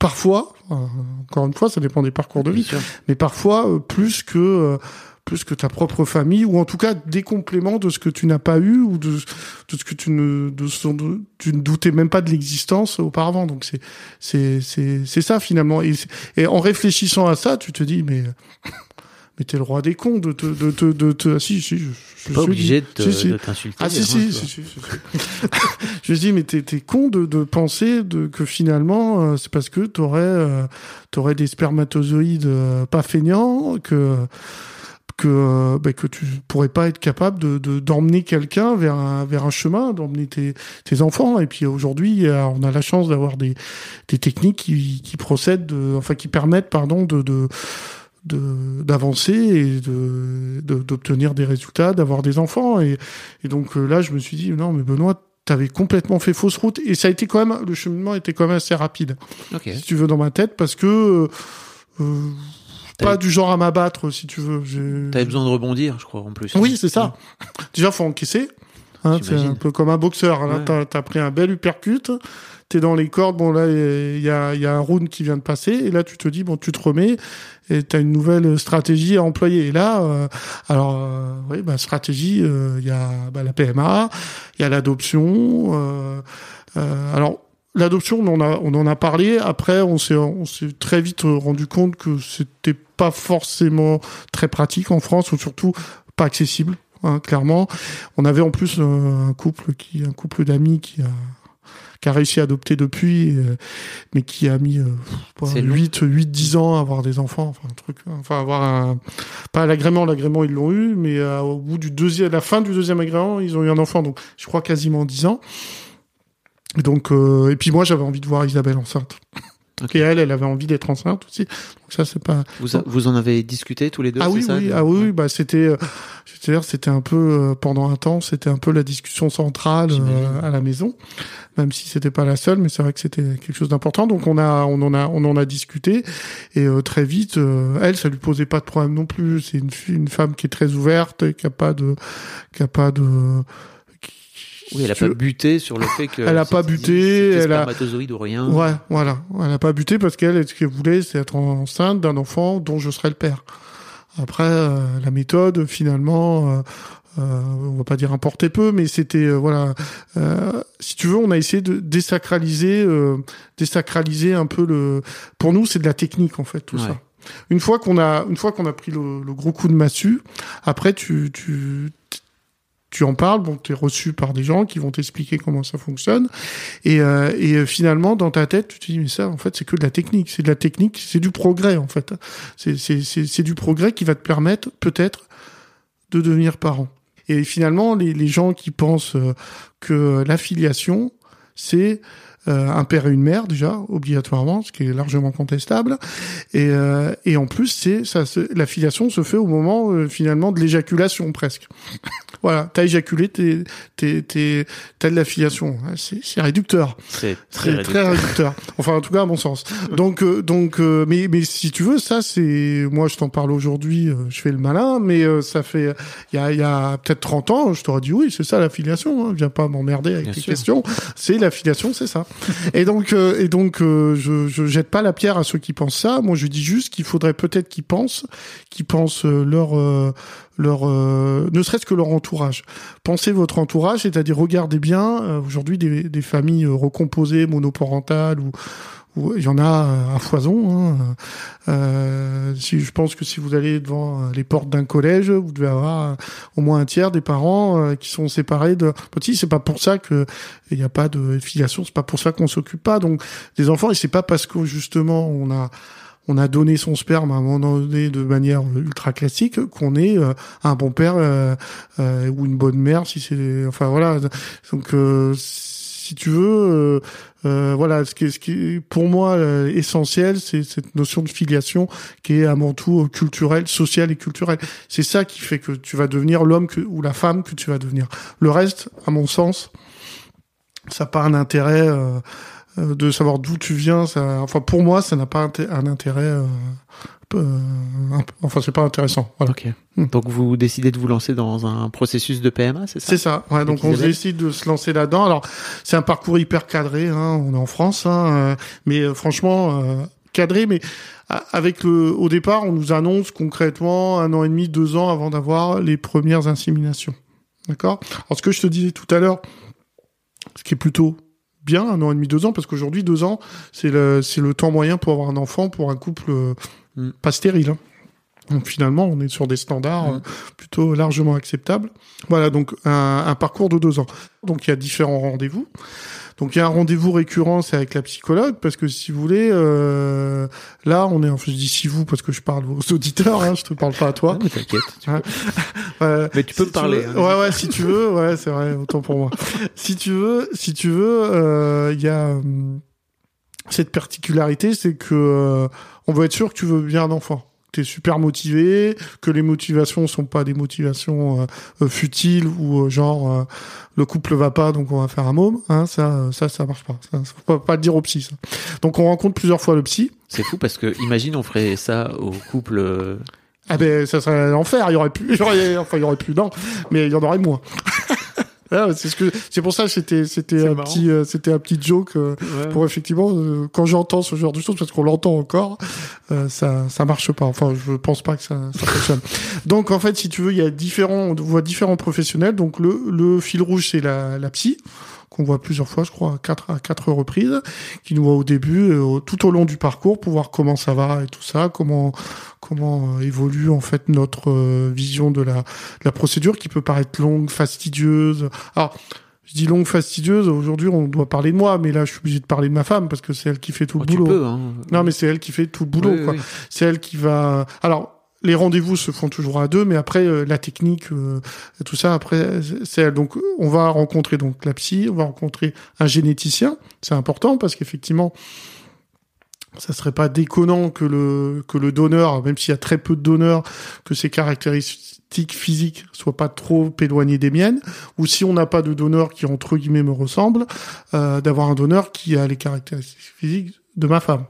parfois, euh, encore une fois, ça dépend des parcours de vie, mais parfois euh, plus que euh, plus que ta propre famille, ou en tout cas des compléments de ce que tu n'as pas eu ou de, de ce que tu ne de, de, tu ne doutais même pas de l'existence auparavant. Donc c'est c'est c'est c'est ça finalement. Et, et en réfléchissant à ça, tu te dis mais mais t'es le roi des cons de te, de te, de te, ah, si, si, je, je pas obligé de t'insulter. Ah, si, si, si, si, je dis, mais t'es, t'es con de, de penser de, que finalement, euh, c'est parce que t'aurais, euh, t'aurais des spermatozoïdes euh, pas feignants, que, que, bah, que tu pourrais pas être capable de, de d'emmener quelqu'un vers un, vers un chemin, d'emmener tes, tes enfants. Et puis aujourd'hui, on a la chance d'avoir des, des techniques qui, qui procèdent, de, enfin, qui permettent, pardon, de de d'avancer et de d'obtenir des résultats, d'avoir des enfants. Et, et donc euh, là je me suis dit non mais Benoît t'avais complètement fait fausse route. Et ça a été quand même le cheminement était quand même assez rapide. Okay. si tu veux dans ma tête parce que euh, pas du genre à m'abattre si tu veux. T'avais besoin de rebondir je crois en plus. Oui c'est ça. Déjà faut encaisser hein, c'est un peu comme un boxeur là t'as as pris un bel uppercut dans les cordes bon là il y a, y a un round qui vient de passer et là tu te dis bon tu te remets et tu as une nouvelle stratégie à employer. Et là, euh, alors, euh, oui, bah, stratégie, euh, il y a bah, la PMA, il y a l'adoption. alors, l'adoption, on en a, on en a parlé. Après, on s'est, on s'est très vite rendu compte que c'était pas forcément très pratique en France, ou surtout pas accessible. Hein, clairement, on avait en plus un couple qui, un couple d'amis qui a qui a réussi à adopter depuis, euh, mais qui a mis euh, 8, 8, 10 ans à avoir des enfants, enfin un truc, enfin avoir un, pas l'agrément, l'agrément ils l'ont eu, mais euh, au bout du deuxième, à la fin du deuxième agrément, ils ont eu un enfant, donc je crois quasiment 10 ans. Et donc, euh, et puis moi j'avais envie de voir Isabelle enceinte. Et elle, elle avait envie d'être enceinte aussi. Donc ça, c'est pas. Vous, vous en avez discuté tous les deux Ah oui, ça, oui, ah oui, bah c'était, c'est-à-dire c'était un peu pendant un temps, c'était un peu la discussion centrale à la maison même si c'était pas la seule, mais c'est vrai que c'était quelque chose d'important. Donc on a, on en a, on en a discuté et euh, très vite, euh, elle, ça lui posait pas de problème non plus. C'est une, une femme qui est très ouverte, qui a pas de, qui a pas de oui, elle a pas buté sur le fait que. elle a pas buté. Elle a. ou rien. Ouais, voilà. Elle a pas buté parce qu'elle, ce qu'elle voulait, c'est être enceinte d'un enfant dont je serais le père. Après, euh, la méthode, finalement, euh, on va pas dire importer peu, mais c'était euh, voilà. Euh, si tu veux, on a essayé de désacraliser, désacraliser un peu le. Pour nous, c'est de la technique en fait, tout ça. Une fois qu'on a, une fois qu'on a pris le, gros coup de massue, après tu, tu, tu en parles, bon, tu es reçu par des gens qui vont t'expliquer comment ça fonctionne, et, et finalement dans ta tête, tu te dis mais ça, en fait, c'est que de la technique, c'est de la technique, c'est du progrès en fait, c'est du progrès qui va te permettre peut-être de devenir parent. Et finalement, les, les gens qui pensent euh, que l'affiliation, c'est euh, un père et une mère déjà obligatoirement, ce qui est largement contestable. Et, euh, et en plus, c'est ça, l'affiliation se fait au moment euh, finalement de l'éjaculation presque. voilà, t'as éjaculé, t'es, t'es, t'es, t'as de l'affiliation. C'est, c'est réducteur. C'est très, très réducteur. enfin, en tout cas, à mon sens. Donc, donc, mais, mais si tu veux, ça, c'est, moi, je t'en parle aujourd'hui, je fais le malin, mais ça fait, il y a, y a peut-être 30 ans, je t'aurais dit oui, c'est ça l'affiliation. Hein. Viens pas m'emmerder avec Bien tes questions. C'est l'affiliation, c'est ça. et donc, euh, et donc, euh, je, je jette pas la pierre à ceux qui pensent ça. Moi, je dis juste qu'il faudrait peut-être qu'ils pensent, qu'ils pensent euh, leur leur ne serait-ce que leur entourage. Pensez votre entourage, c'est-à-dire regardez bien aujourd'hui des, des familles recomposées monoparentales ou il y en a à foison. Hein. Euh, si je pense que si vous allez devant les portes d'un collège, vous devez avoir au moins un tiers des parents euh, qui sont séparés de petits. C'est pas pour ça que il n'y a pas de filiation. C'est pas pour ça qu'on s'occupe pas. Donc des enfants, et c'est pas parce que justement on a on a donné son sperme à un moment donné de manière ultra classique, qu'on est euh, un bon père euh, euh, ou une bonne mère, si c'est, enfin voilà. Donc si tu veux, voilà, ce qui, est, ce qui est pour moi essentiel, c'est cette notion de filiation qui est avant tout culturelle, sociale et culturelle. C'est ça qui fait que tu vas devenir l'homme ou la femme que tu vas devenir. Le reste, à mon sens, ça n'a pas un intérêt. Euh, de savoir d'où tu viens. Ça, enfin, pour moi, ça n'a pas un intérêt. Euh, euh, enfin, c'est pas intéressant. Voilà. Ok. Hmm. Donc, vous décidez de vous lancer dans un processus de PMA, c'est ça? C'est ça. Ouais, donc, on décide de se lancer là-dedans. Alors, c'est un parcours hyper cadré. Hein, on est en France, hein, mais franchement cadré, mais avec le, au départ, on nous annonce concrètement un an et demi, deux ans avant d'avoir les premières inséminations. D'accord? Alors, ce que je te disais tout à l'heure, ce qui est plutôt bien, un an et demi, deux ans, parce qu'aujourd'hui, deux ans, c'est le, c'est le temps moyen pour avoir un enfant pour un couple euh, pas stérile. Hein. Donc finalement, on est sur des standards mm. euh, plutôt largement acceptables. Voilà, donc un, un, parcours de deux ans. Donc il y a différents rendez-vous. Donc il y a un rendez-vous récurrent, c'est avec la psychologue, parce que si vous voulez, euh, là on est, enfin je dis si vous parce que je parle aux auditeurs, hein, je te parle pas à toi. mais t'inquiète. mais tu peux me parler. Hein. Ouais ouais, si tu veux, ouais c'est vrai, autant pour moi. si tu veux, si tu veux, euh, il y a hum, cette particularité, c'est que euh, on veut être sûr que tu veux bien un enfant t'es super motivé, que les motivations sont pas des motivations euh, euh, futiles ou euh, genre le couple va pas donc on va faire un môme, hein, ça ça ça marche pas. Ça, faut pas, le dire au psy. Ça. Donc on rencontre plusieurs fois le psy. C'est fou parce que imagine on ferait ça au couple. Ah ben ça serait l'enfer, il y aurait plus, il y aurait, enfin il y aurait plus non, mais il y en aurait moins. C'est ce que c'est pour ça que c'était c'était un petit euh, c'était un petit joke euh, pour effectivement euh, quand j'entends ce genre de choses parce qu'on l'entend encore ça ça marche pas. Enfin je pense pas que ça, ça fonctionne. Donc en fait si tu veux il y a différents on voit différents professionnels. Donc le le fil rouge c'est la la psy qu'on voit plusieurs fois, je crois, à quatre, à quatre reprises, qui nous voit au début, euh, tout au long du parcours, pour voir comment ça va et tout ça, comment comment euh, évolue en fait notre euh, vision de la, de la procédure, qui peut paraître longue, fastidieuse. Alors, je dis longue, fastidieuse. Aujourd'hui, on doit parler de moi, mais là, je suis obligé de parler de ma femme parce que c'est elle qui fait tout le oh, boulot. hein. Non, mais c'est elle qui fait tout le boulot. C'est elle qui va. Alors, les rendez-vous se font toujours à deux, mais après euh, la technique, euh, tout ça, après c'est donc on va rencontrer donc la psy, on va rencontrer un généticien, c'est important parce qu'effectivement ça serait pas déconnant que le que le donneur, même s'il y a très peu de donneurs, que ses caractéristiques physiques soient pas trop éloignées des miennes, ou si on n'a pas de donneur qui entre guillemets me ressemble, euh, d'avoir un donneur qui a les caractéristiques physiques de ma femme.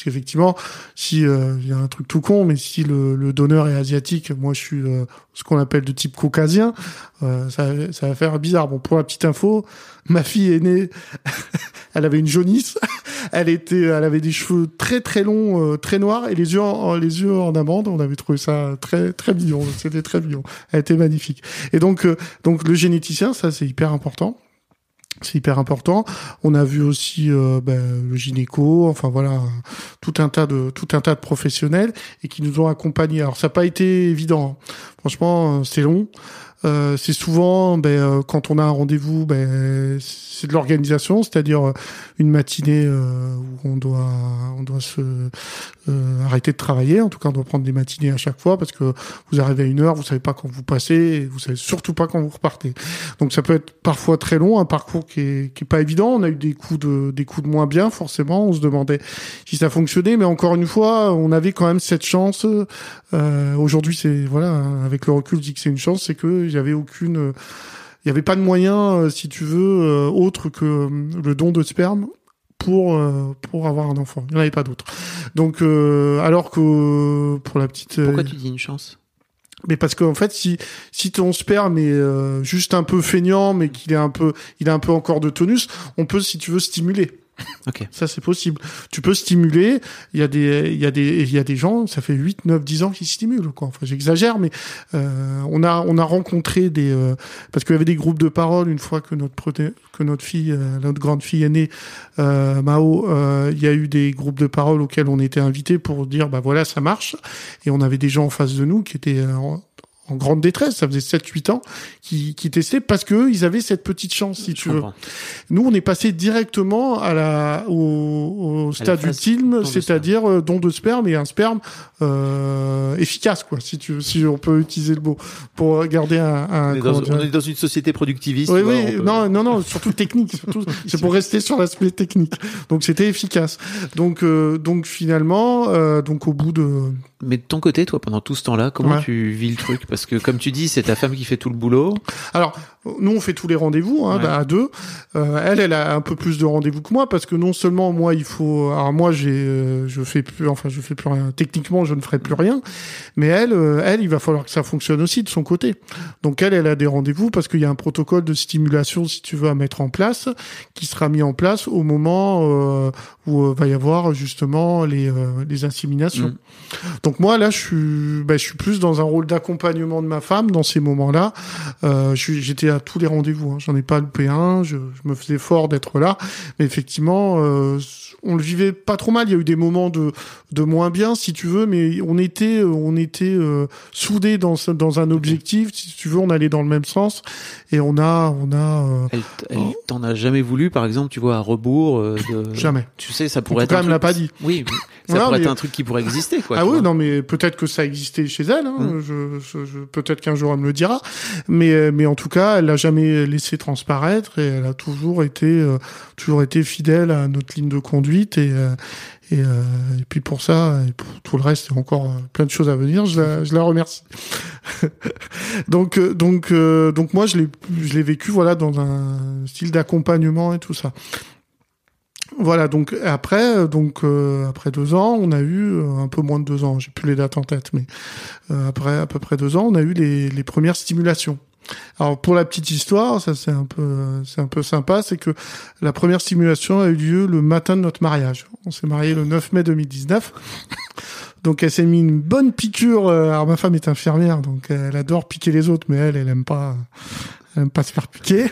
Parce qu'effectivement, si euh, il y a un truc tout con, mais si le, le donneur est asiatique, moi je suis euh, ce qu'on appelle de type caucasien, euh, ça, ça va faire bizarre. Bon, pour la petite info, ma fille est née, elle avait une jaunisse, elle était, elle avait des cheveux très très longs, très noirs et les yeux en, les yeux en amande. On avait trouvé ça très très mignon. C'était très mignon. Elle était magnifique. Et donc donc le généticien, ça c'est hyper important. C'est hyper important. On a vu aussi euh, ben, le gynéco, enfin voilà, tout un tas de tout un tas de professionnels et qui nous ont accompagnés. Alors ça n'a pas été évident. Hein. Franchement, euh, c'est long. Euh, c'est souvent ben, euh, quand on a un rendez-vous, ben, c'est de l'organisation, c'est-à-dire une matinée où on doit on doit se arrêter de travailler. En tout cas, on doit prendre des matinées à chaque fois parce que vous arrivez à une heure, vous savez pas quand vous passez, et vous savez surtout pas quand vous repartez. Donc ça peut être parfois très long, un parcours qui est qui est pas évident. On a eu des coups de des coups de moins bien forcément. On se demandait si ça fonctionnait, mais encore une fois, on avait quand même cette chance. Aujourd'hui, c'est voilà, avec le recul, je dis que c'est une chance, c'est que avait aucune, il y avait pas de moyen, euh, si tu veux, euh, autre que euh, le don de sperme pour pour avoir un enfant. Il n'y en avait pas d'autre. Donc alors que pour la petite. Pourquoi tu dis une chance? mais parce qu'en fait, si si ton sperme est juste un peu feignant, mais qu'il est un peu, il a un peu encore de tonus, on peut, si tu veux, stimuler. Ok. Ça, c'est possible. Tu peux stimuler. Il y a des, il y a des, il y a des gens, ça fait 8, 9, 10 ans qu'ils stimulent, quoi. Enfin, j'exagère, mais, euh, on a, on a rencontré des, euh, parce qu'il y avait des groupes de parole une fois que notre que notre fille, euh, notre grande fille est née, euh, Mao, euh, il y a eu des groupes de parole auxquels on était invités pour dire, bah voilà, ça marche. Et on avait des gens en face de nous qui étaient en grande détresse. Ça faisait 7-8 ans qu'ils qui testaient parce que ils avaient cette petite chance, si Je tu veux. Nous, on est passé directement à la, au, au stade ultime, c'est-à-dire euh, don de sperme et un sperme euh, efficace, quoi, si tu, si on peut utiliser le mot pour garder un. un On est, dans, dire- on est dans une société productiviste. oui, oui, peut- non, non, non, surtout technique. Surtout, c'est pour rester sur l'aspect technique. Donc c'était efficace. Donc, euh, donc finalement, donc au bout de, Mais de ton côté, toi, pendant tout ce temps-là, comment Ouais. tu vis le truc? Parce que, comme tu dis, c'est ta femme qui fait tout le boulot. Alors, nous, on fait tous les rendez-vous hein, Ouais. à deux. Euh, elle, elle a un peu plus de rendez-vous que moi parce que non seulement moi, il faut. Alors moi, j'ai, euh, je fais plus. Enfin, je fais plus rien. Techniquement, je ne ferai plus rien. Mais elle, euh, elle, il va falloir que ça fonctionne aussi de son côté. Donc elle, elle a des rendez-vous parce qu'il y a un protocole de stimulation, si tu veux, à mettre en place, qui sera mis en place au moment euh, où euh, va y avoir justement les, euh, les inséminations. Mm. Donc moi, là, je suis, bah, je suis plus dans un rôle d'accompagnement de ma femme dans ces moments-là. Euh, J'étais à tous les rendez-vous, hein. j'en ai pas loupé un, je, je me faisais fort d'être là, mais effectivement, euh, on le vivait pas trop mal. Il y a eu des moments de, de moins bien, si tu veux, mais on était, on était euh, soudés dans, dans un objectif. Si tu veux, on allait dans le même sens, et on a, on a euh, Elle, Oh. t'en a jamais voulu, par exemple, tu vois, à rebours. euh, de... jamais. Tu sais, ça En pourrait tout être. cas, un me l'a pas dit. Oui, ça Non, pourrait mais- être un truc qui pourrait exister, quoi. ah oui, vois. non, mais peut-être que ça existait chez elle. Hein, je, je, je- peut-être qu'un jour elle me le dira. Mais, euh, mais en tout cas, elle l'a jamais laissé transparaître et elle a toujours été, euh, toujours été fidèle à notre ligne de conduite et. euh, et, euh, et puis pour ça, et pour tout le reste, il y a encore euh, plein de choses à venir. Je la, je la remercie. donc, euh, donc, donc moi, je l'ai, je l'ai vécu, voilà, dans un style d'accompagnement et tout ça. Voilà, donc après, euh, donc euh, après deux ans, on a eu euh, un peu moins de deux ans, j'ai plus les dates en tête, mais après à peu près deux ans, on a eu les, premières stimulations. Alors pour la petite histoire, ça c'est un peu c'est un peu sympa, c'est que la première stimulation a eu lieu le matin de notre mariage. On s'est marié le 9 mai 2019. Donc elle s'est mis une bonne piqûre. Alors ma femme est infirmière, donc elle adore piquer les autres, mais elle, elle aime pas, pas se faire piquer.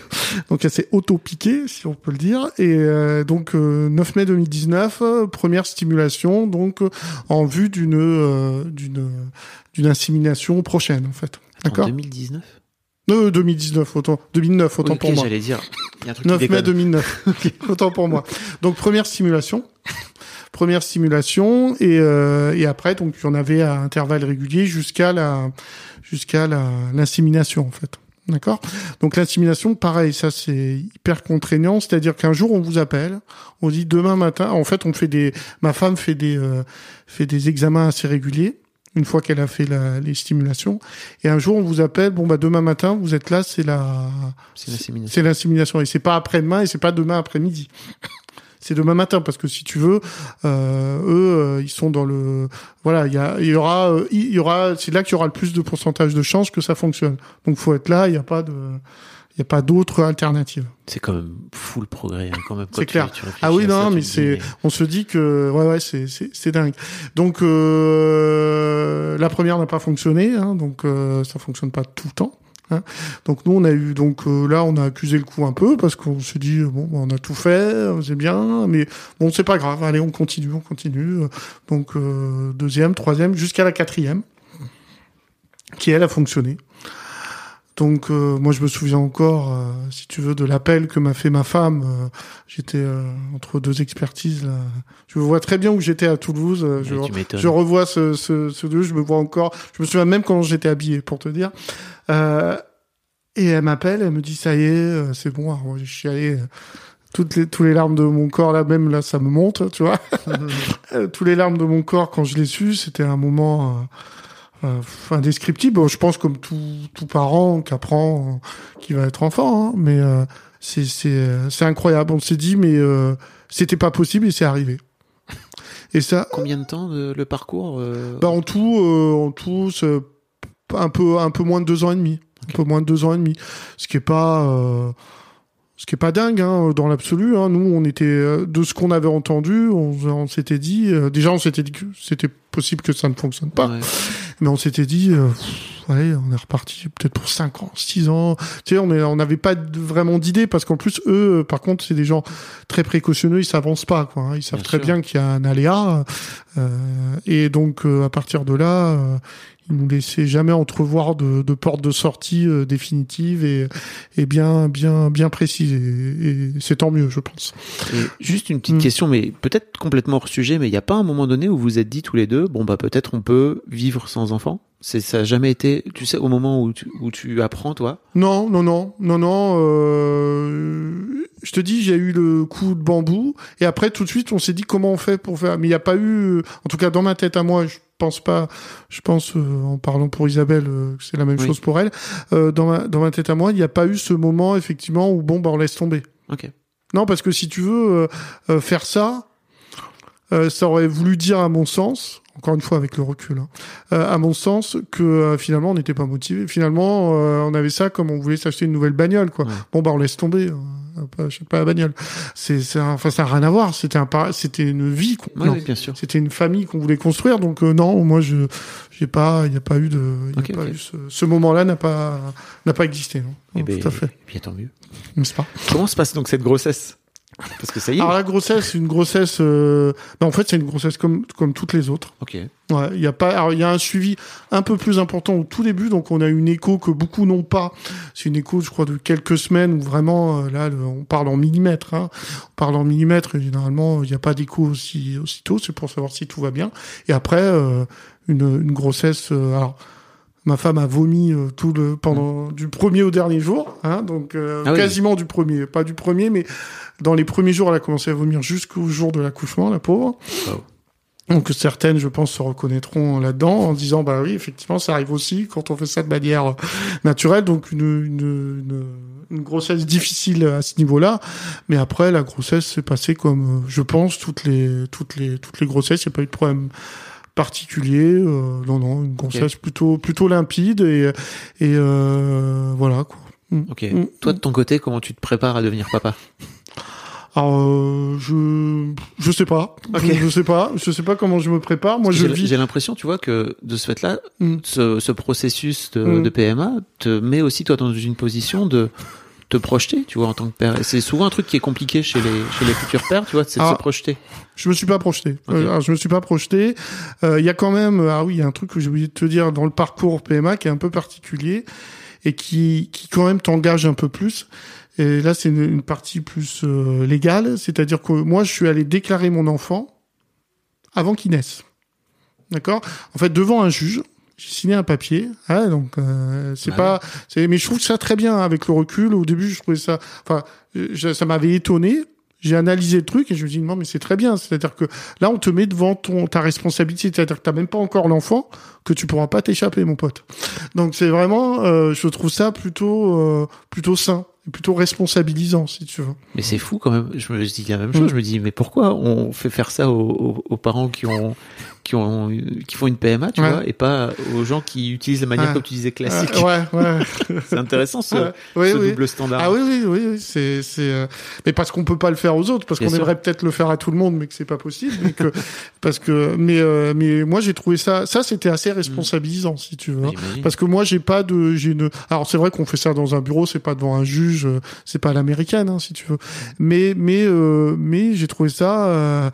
Donc elle s'est auto-piquée, si on peut le dire. Et euh, donc euh, 9 mai 2019, euh, première stimulation, donc euh, en vue d'une euh, d'une d'une insémination prochaine, en fait. En D'accord. 2019 Euh, 2019, autant 2009, autant Oui, pour moi. j'allais dire. Il y a un truc 9 qui mai déconne. 2009. Autant pour moi. Donc première stimulation. Première stimulation et, euh, et après donc on avait à intervalles réguliers jusqu'à la jusqu'à la l'insémination en fait. D'accord. Donc l'insémination, pareil, ça c'est hyper contraignant, c'est-à-dire qu'un jour on vous appelle, on dit demain matin, en fait on fait des, ma femme fait des euh, fait des examens assez réguliers une fois qu'elle a fait la, les stimulations, et un jour on vous appelle, bon bah demain matin vous êtes là, c'est la C'est l'insémination. Et c'est pas après-demain et c'est pas demain après-midi. C'est demain matin parce que si tu veux, euh, eux, euh, ils sont dans le, voilà, il y, a, il y aura, euh, il y aura, c'est là qu'il y aura le plus de pourcentage de chances que ça fonctionne. Donc faut être là, il y a pas de, il y a pas d'autre alternative. C'est quand même fou le progrès, hein, quand même. C'est clair. tu Ah oui, ça, non, mais c'est, on se dit que, ouais, ouais, c'est, c'est, c'est dingue. Donc euh, la première n'a pas fonctionné, hein, donc euh, ça fonctionne pas tout le temps. Hein. Donc nous, on a eu, donc euh, là, on a accusé le coup un peu parce qu'on se dit bon, bah, on a tout fait, c'est bien, mais bon, c'est pas grave. Allez, on continue, on continue. Donc euh, deuxième, troisième, jusqu'à la quatrième, qui elle a fonctionné. Donc euh, moi je me souviens encore, euh, si tu veux, de l'appel que m'a fait ma femme. Euh, j'étais entre deux expertises. Là. Je me vois très bien où j'étais à Toulouse. je, revois ce, ce, ce deux, je me vois encore. Je me souviens même quand j'étais habillé, pour te dire. Euh, et elle m'appelle, elle me dit ça y est, euh, c'est bon. Alors, je suis allé. Toutes les, tous les larmes de mon corps, là, même là, ça me monte, tu vois. Euh, tous les larmes de mon corps, quand je l'ai su, c'était un moment euh, indescriptible. Je pense comme tout, tout parent qui apprend, euh, qui va être enfant, hein, mais euh, c'est c'est incroyable. On s'est dit, mais c'était pas possible et c'est arrivé. Et ça, Combien de temps le parcours bah en tout, en tout, un peu un peu moins de deux ans et demi, un peu moins de deux ans et demi, ce qui est pas euh, ce qui est pas dingue hein, dans l'absolu. Hein. Nous, on était euh, de ce qu'on avait entendu, on, on s'était dit euh, déjà on s'était dit que c'était possible que ça ne fonctionne pas, ouais. mais on s'était dit euh, pff, allez, on est reparti peut-être pour cinq ans, six ans. Tu sais, on est- on n'avait pas vraiment d'idée parce qu'en plus eux, euh, par contre, c'est des gens très précautionneux, ils s'avancent pas quoi. hein. Ils savent Bien très sûr. bien qu'il y a un aléa euh, et donc euh, à partir de là, euh, il nous laissait jamais entrevoir de, de porte de sortie euh, définitive et, et bien bien bien précise et, et c'est tant mieux je pense. Et juste une petite Mm. question, mais peut-être complètement hors sujet, mais il n'y a pas un moment donné où vous vous êtes dit tous les deux, bon bah peut-être on peut vivre sans enfant? C'est ça a jamais été, tu sais, au moment où tu, où tu apprends toi? Non, non, non, non, non. Euh, je te dis, j'ai eu le coup de bambou et après tout de suite, on s'est dit comment on fait pour faire. Mais il n'y a pas eu, en tout cas dans ma tête à moi, je pense pas. Je pense euh, en parlant pour Isabelle, euh, que c'est la même Oui. chose pour elle. Euh, dans ma dans ma tête à moi, il n'y a pas eu ce moment effectivement où bon bah on laisse tomber. Ok. Non, parce que si tu veux euh, euh, faire ça, euh, ça aurait voulu dire à mon sens, encore une fois avec le recul, hein, euh, à mon sens que euh, finalement on n'était pas motivé. Finalement, euh, on avait ça comme on voulait s'acheter une nouvelle bagnole, quoi. Ouais. Bon bah on laisse tomber, euh, pas, achète pas la bagnole. C'est, enfin ça n'a rien à voir. C'était un, c'était une vie. qu'on- non. oui, bien sûr. C'était une famille qu'on voulait construire, donc euh, non, moi je, j'ai pas, il n'y a pas eu de, y a Ok, pas ok. eu ce, ce moment-là n'a pas, n'a pas existé, non. Eh Non, ben, tout à fait, eh bien tant mieux. n'est-ce pas? Comment se passe donc cette grossesse? Parce que ça y est. Alors la grossesse, c'est une grossesse. Euh... ben, en fait, c'est une grossesse comme comme toutes les autres. Ok. Ouais, il y a pas. Alors il y a un suivi un peu plus important au tout début, donc on a une écho que beaucoup n'ont pas. C'est une écho, je crois, de quelques semaines où vraiment euh, là, le- on parle en millimètres. Hein. On parle en millimètres. Et généralement, il n'y a pas d'écho aussi aussitôt. C'est pour savoir si tout va bien. Et après, euh, une une grossesse. euh, alors. Ma femme a vomi euh, tout le pendant du premier au dernier jour, hein, donc euh, Ah oui. quasiment du premier, pas du premier, mais dans les premiers jours, elle a commencé à vomir jusqu'au jour de l'accouchement, la pauvre. Wow. Donc certaines, je pense, se reconnaîtront là-dedans en disant, bah oui, effectivement, ça arrive aussi quand on fait ça de manière euh, naturelle. Donc une, une, une, une grossesse difficile à ce niveau-là. Mais après, la grossesse s'est passée comme, je pense, toutes les, toutes les, toutes les grossesses. Il n'y a pas eu de problème particulier. Euh, non, non, une grossesse plutôt, plutôt limpide et, et euh, voilà quoi. Mm. Ok. Mm. Toi de ton côté, comment tu te prépares à devenir papa? Alors, euh, je, je sais pas. Je, je sais pas. Je sais pas comment je me prépare. Moi, je J'ai vis. j'ai l'impression, tu vois, que de ce fait-là, Mm. ce, ce processus de, de PMA te met aussi toi dans une position de te projeter, tu vois, en tant que père. C'est souvent un truc qui est compliqué chez les chez les futurs pères, tu vois, c'est de Ah. se projeter. Je me suis pas projeté. Euh, alors, je me suis pas projeté. Euh, Il y a quand même, ah oui, il y a un truc que j'ai oublié de te dire dans le parcours PMA qui est un peu particulier et qui, qui quand même t'engage un peu plus. Et là, c'est une, une partie plus euh, légale, c'est-à-dire que moi, je suis allé déclarer mon enfant avant qu'il naisse. D'accord? En fait, devant un juge, j'ai signé un papier. Ah, donc euh, c'est Ouais. pas. C'est, mais je trouve ça très bien hein, avec le recul. Au début, je trouvais ça. Enfin, je- ça m'avait étonné. J'ai analysé le truc et je me dis non mais c'est très bien. C'est-à-dire que là on te met devant ton ta responsabilité. C'est-à-dire que t'as même pas encore l'enfant que tu pourras pas t'échapper mon pote. Donc c'est vraiment, euh, je trouve ça plutôt euh, plutôt sain plutôt responsabilisant si tu veux. Mais c'est fou quand même. Je me dis la même chose. Mm. Je me dis, mais pourquoi on fait faire ça aux, aux- aux parents qui ont qui ont qui font une PMA, tu Ouais. vois, et pas aux gens qui utilisent la manière Ouais. comme tu disais classique. Euh, ouais, ouais. C'est intéressant ce, Ouais. Ce oui. double standard. Ah oui, oui, oui, oui. c'est, c'est, euh, mais parce qu'on peut pas le faire aux autres, parce qu'on aimerait peut-être le faire à tout le monde, mais que c'est pas possible, mais que, parce que, mais, euh, mais moi j'ai trouvé ça, ça c'était assez responsabilisant, si tu veux. hein. Parce que moi j'ai pas de, j'ai une, alors c'est vrai qu'on fait ça dans un bureau, c'est pas devant un juge, euh, c'est pas à l'américaine, hein, si tu veux. Mais, mais, euh, mais j'ai trouvé ça.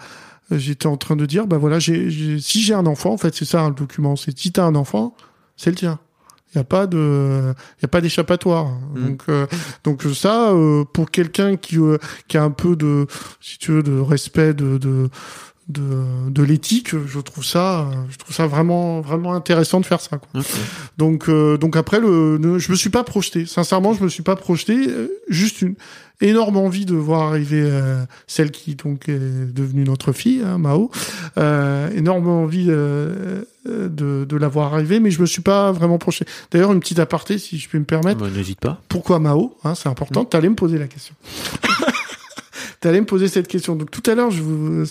J'étais en train de dire, bah voilà, j'ai, si j'ai un enfant, en fait, c'est ça le document, c'est si t'as un enfant, c'est le tien. Il y a pas de, y a pas d'échappatoire. Mm. Donc, euh, donc ça, euh, pour quelqu'un qui, euh, qui a un peu de, si tu veux, de respect de, de, de, de l'éthique, je trouve ça, je trouve ça vraiment, vraiment intéressant de faire ça. Quoi. Donc, euh, donc après, le, ne- je me suis pas projeté. Sincèrement, je me suis pas projeté. euh, juste une énorme envie de voir arriver euh, celle qui donc est devenue notre fille, hein, Mao. Euh, énorme envie euh, de, de la voir arriver, mais je me suis pas vraiment projeté. D'ailleurs, une petite aparté, si je peux me permettre. Bah, N'hésite pas. Pourquoi Mao hein, C'est important. T'allais me poser la question. T'allais me poser cette question. Donc tout à l'heure,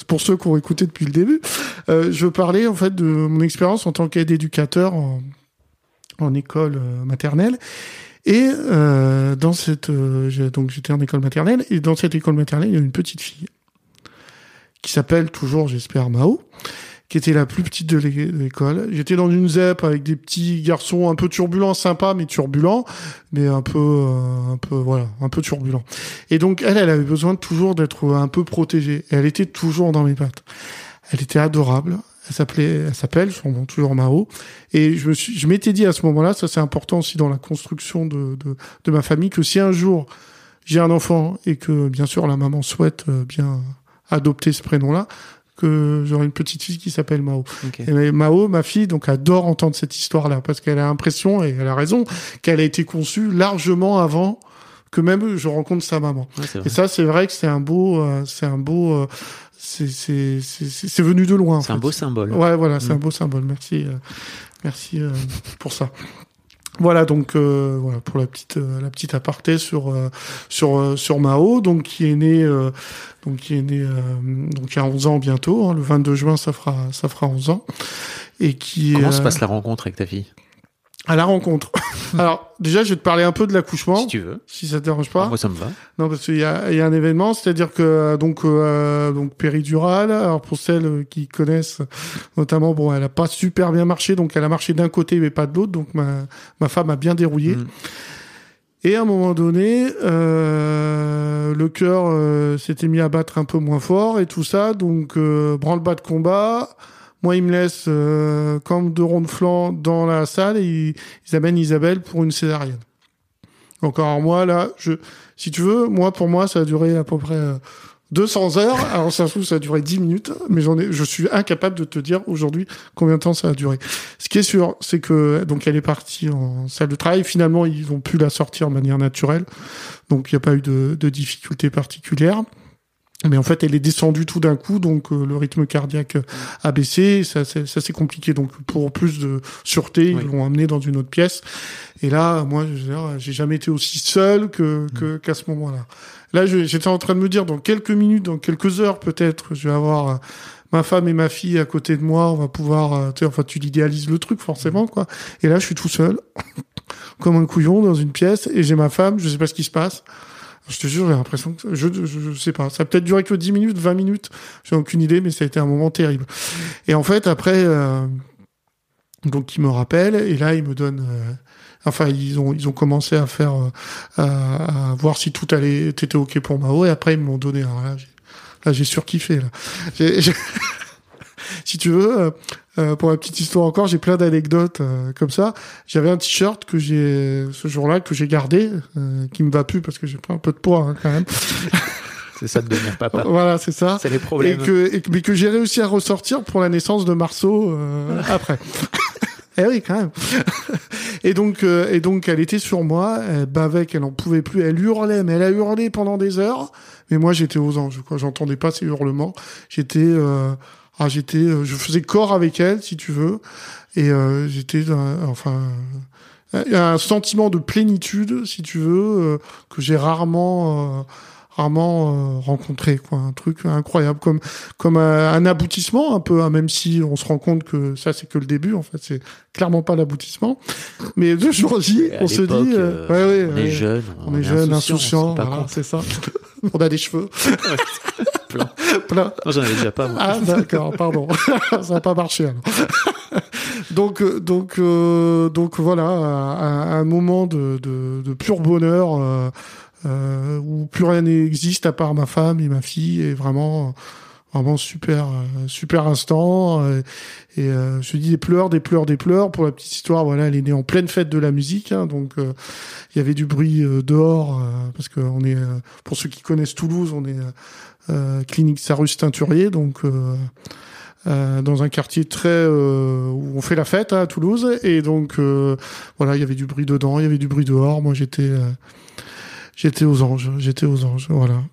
pour ceux qui ont écouté depuis le début, euh, je parlais en fait de mon expérience en tant qu'aide éducateur en, école euh, maternelle. Et euh, dans cette, donc j'étais en école maternelle et dans cette école maternelle, il y a une petite fille qui s'appelle toujours, j'espère, Mao, qui était la plus petite de l'é- de l'école. J'étais dans une ZEP avec des petits garçons un peu turbulents, sympas mais turbulents, mais un peu, euh, un peu, voilà, un peu turbulents. Et donc elle, elle avait besoin toujours d'être un peu protégée. Elle était toujours dans mes pattes. Elle était adorable. Elle s'appelait, elle s'appelle, toujours Mao. Et je me suis, je m'étais dit à ce moment-là, ça c'est important aussi dans la construction de, de, de ma famille, que si un jour j'ai un enfant et que bien sûr la maman souhaite euh, bien adopter ce prénom-là, que j'aurai une petite fille qui s'appelle Mao. Et Mao, ma fille, donc adore entendre cette histoire-là parce qu'elle a l'impression et elle a raison qu'elle a été conçue largement avant que même je rencontre sa maman. Ouais, Et ça, c'est vrai que c'est un beau, euh, c'est un beau, euh, c'est c'est venu de loin. C'est un fait. beau symbole. Ouais, voilà, c'est Mm. un beau symbole. Merci, euh, merci euh, pour ça. Voilà donc euh, voilà pour la petite euh, la petite aparté sur euh, sur euh, sur Mao donc qui est né euh, donc qui est né euh, donc il y a 11 ans bientôt hein, le 22 juin ça fera ça fera 11 ans. Et qui Comment se passe la rencontre avec ta fille? À la rencontre. Alors déjà je vais te parler un peu de l'accouchement Si tu veux. si ça te dérange pas. Moi, ça me va. Non, parce qu'il y a, y a un événement, c'est-à-dire que euh, donc euh, donc péridurale. Alors pour celles euh, qui connaissent, notamment, bon, elle a pas super bien marché, donc elle a marché d'un côté mais pas de l'autre, donc ma ma femme a bien dérouillé. Mm. Et à un moment donné, euh, le cœur euh, s'était mis à battre un peu moins fort et tout ça, donc euh, branle-bas de combat. Moi, il me laisse euh, comme deux ronds de flanc dans la salle et ils, ils amènent Isabelle pour une césarienne. Alors moi là, je, si tu veux, moi pour moi ça a duré à peu près euh, 200 heures. Alors ça se trouve ça a duré 10 minutes, mais j'en ai, je suis incapable de te dire aujourd'hui combien de temps ça a duré. Ce qui est sûr, c'est que donc elle est partie en salle de travail. Finalement, ils ont pu la sortir de manière naturelle, donc il n'y a pas eu de, de difficultés particulières. Mais en fait, elle est descendue tout d'un coup, donc euh, le rythme cardiaque a baissé. Ça, c'est- ça c'est compliqué. Donc pour plus de sûreté, Oui. ils l'ont amenée dans une autre pièce. Et là, moi, je veux dire, j'ai jamais été aussi seul que que- qu'à ce moment-là. Là, j'étais en train de me dire, dans quelques minutes, dans quelques heures peut-être, je vais avoir euh, ma femme et ma fille à côté de moi. On va pouvoir, euh, enfin, tu l'idéalises le truc forcément, quoi. Et là, je suis tout seul, comme un couillon dans une pièce, et j'ai ma femme. Je sais pas ce qui se passe. Je te jure, j'ai l'impression que je, je, je sais pas. Ça a peut-être duré que 10 minutes, 20 minutes. J'ai aucune idée, mais ça a été un moment terrible. Et en fait, après, euh, donc, ils me rappellent, et là, ils me donnent, euh, enfin, ils ont, ils ont commencé à faire, euh, à, à voir si tout allait, était ok pour Mao, et après, ils me l'ont donné. Alors là, j'ai, là, surkiffé, là. Si tu veux, euh, euh, pour la petite histoire encore, j'ai plein d'anecdotes euh, comme ça. J'avais un t-shirt que j'ai ce jour-là que j'ai gardé, euh, qui me va plus parce que j'ai pris un peu de poids hein, quand même. C'est ça de devenir papa. voilà, c'est ça. C'est les Et problèmes. que, et que- mais que j'ai réussi à ressortir pour la naissance de Marceau euh, après. Eh oui, quand même. et donc, euh, et donc, elle était sur moi, elle bavait, qu'elle en pouvait plus, elle hurlait, mais elle a hurlé pendant des heures. Mais moi, j'étais aux anges, quoi. J'entendais pas ses hurlements. J'étais, euh, ah, j'étais, euh, je faisais corps avec elle, si tu veux, et euh, j'étais, euh, enfin, euh, un sentiment de plénitude, si tu veux, euh, que j'ai rarement. Euh, rarement euh, rencontré quoi un truc incroyable comme comme un, un aboutissement un peu hein, même si on se rend compte que ça c'est que le début en fait c'est clairement pas l'aboutissement mais le jour J on se dit euh, euh, ouais, ouais, on ouais. est jeune, on, est jeune insouciant, voilà, c'est ça on a des cheveux Plein. plein Moi, j'en avais déjà pas. moi. ah d'accord, pardon, ça n'a pas marché. Alors. donc euh, donc euh, donc voilà, un, un moment de, de, de pur bonheur euh, où plus rien n'existe à part ma femme et ma fille et vraiment vraiment super euh, super instant. Euh, et euh, je dis des pleurs des pleurs des pleurs. Pour la petite histoire voilà elle est née en pleine fête de la musique hein, donc euh, il y avait du bruit euh, dehors parce que on est pour ceux qui connaissent Toulouse on est clinique Sarus Teinturier, donc dans un quartier très où on fait la fête hein, à Toulouse, et donc voilà, il y avait du bruit dedans, il y avait du bruit dehors. Moi, j'étais j'étais aux anges, j'étais aux anges, voilà.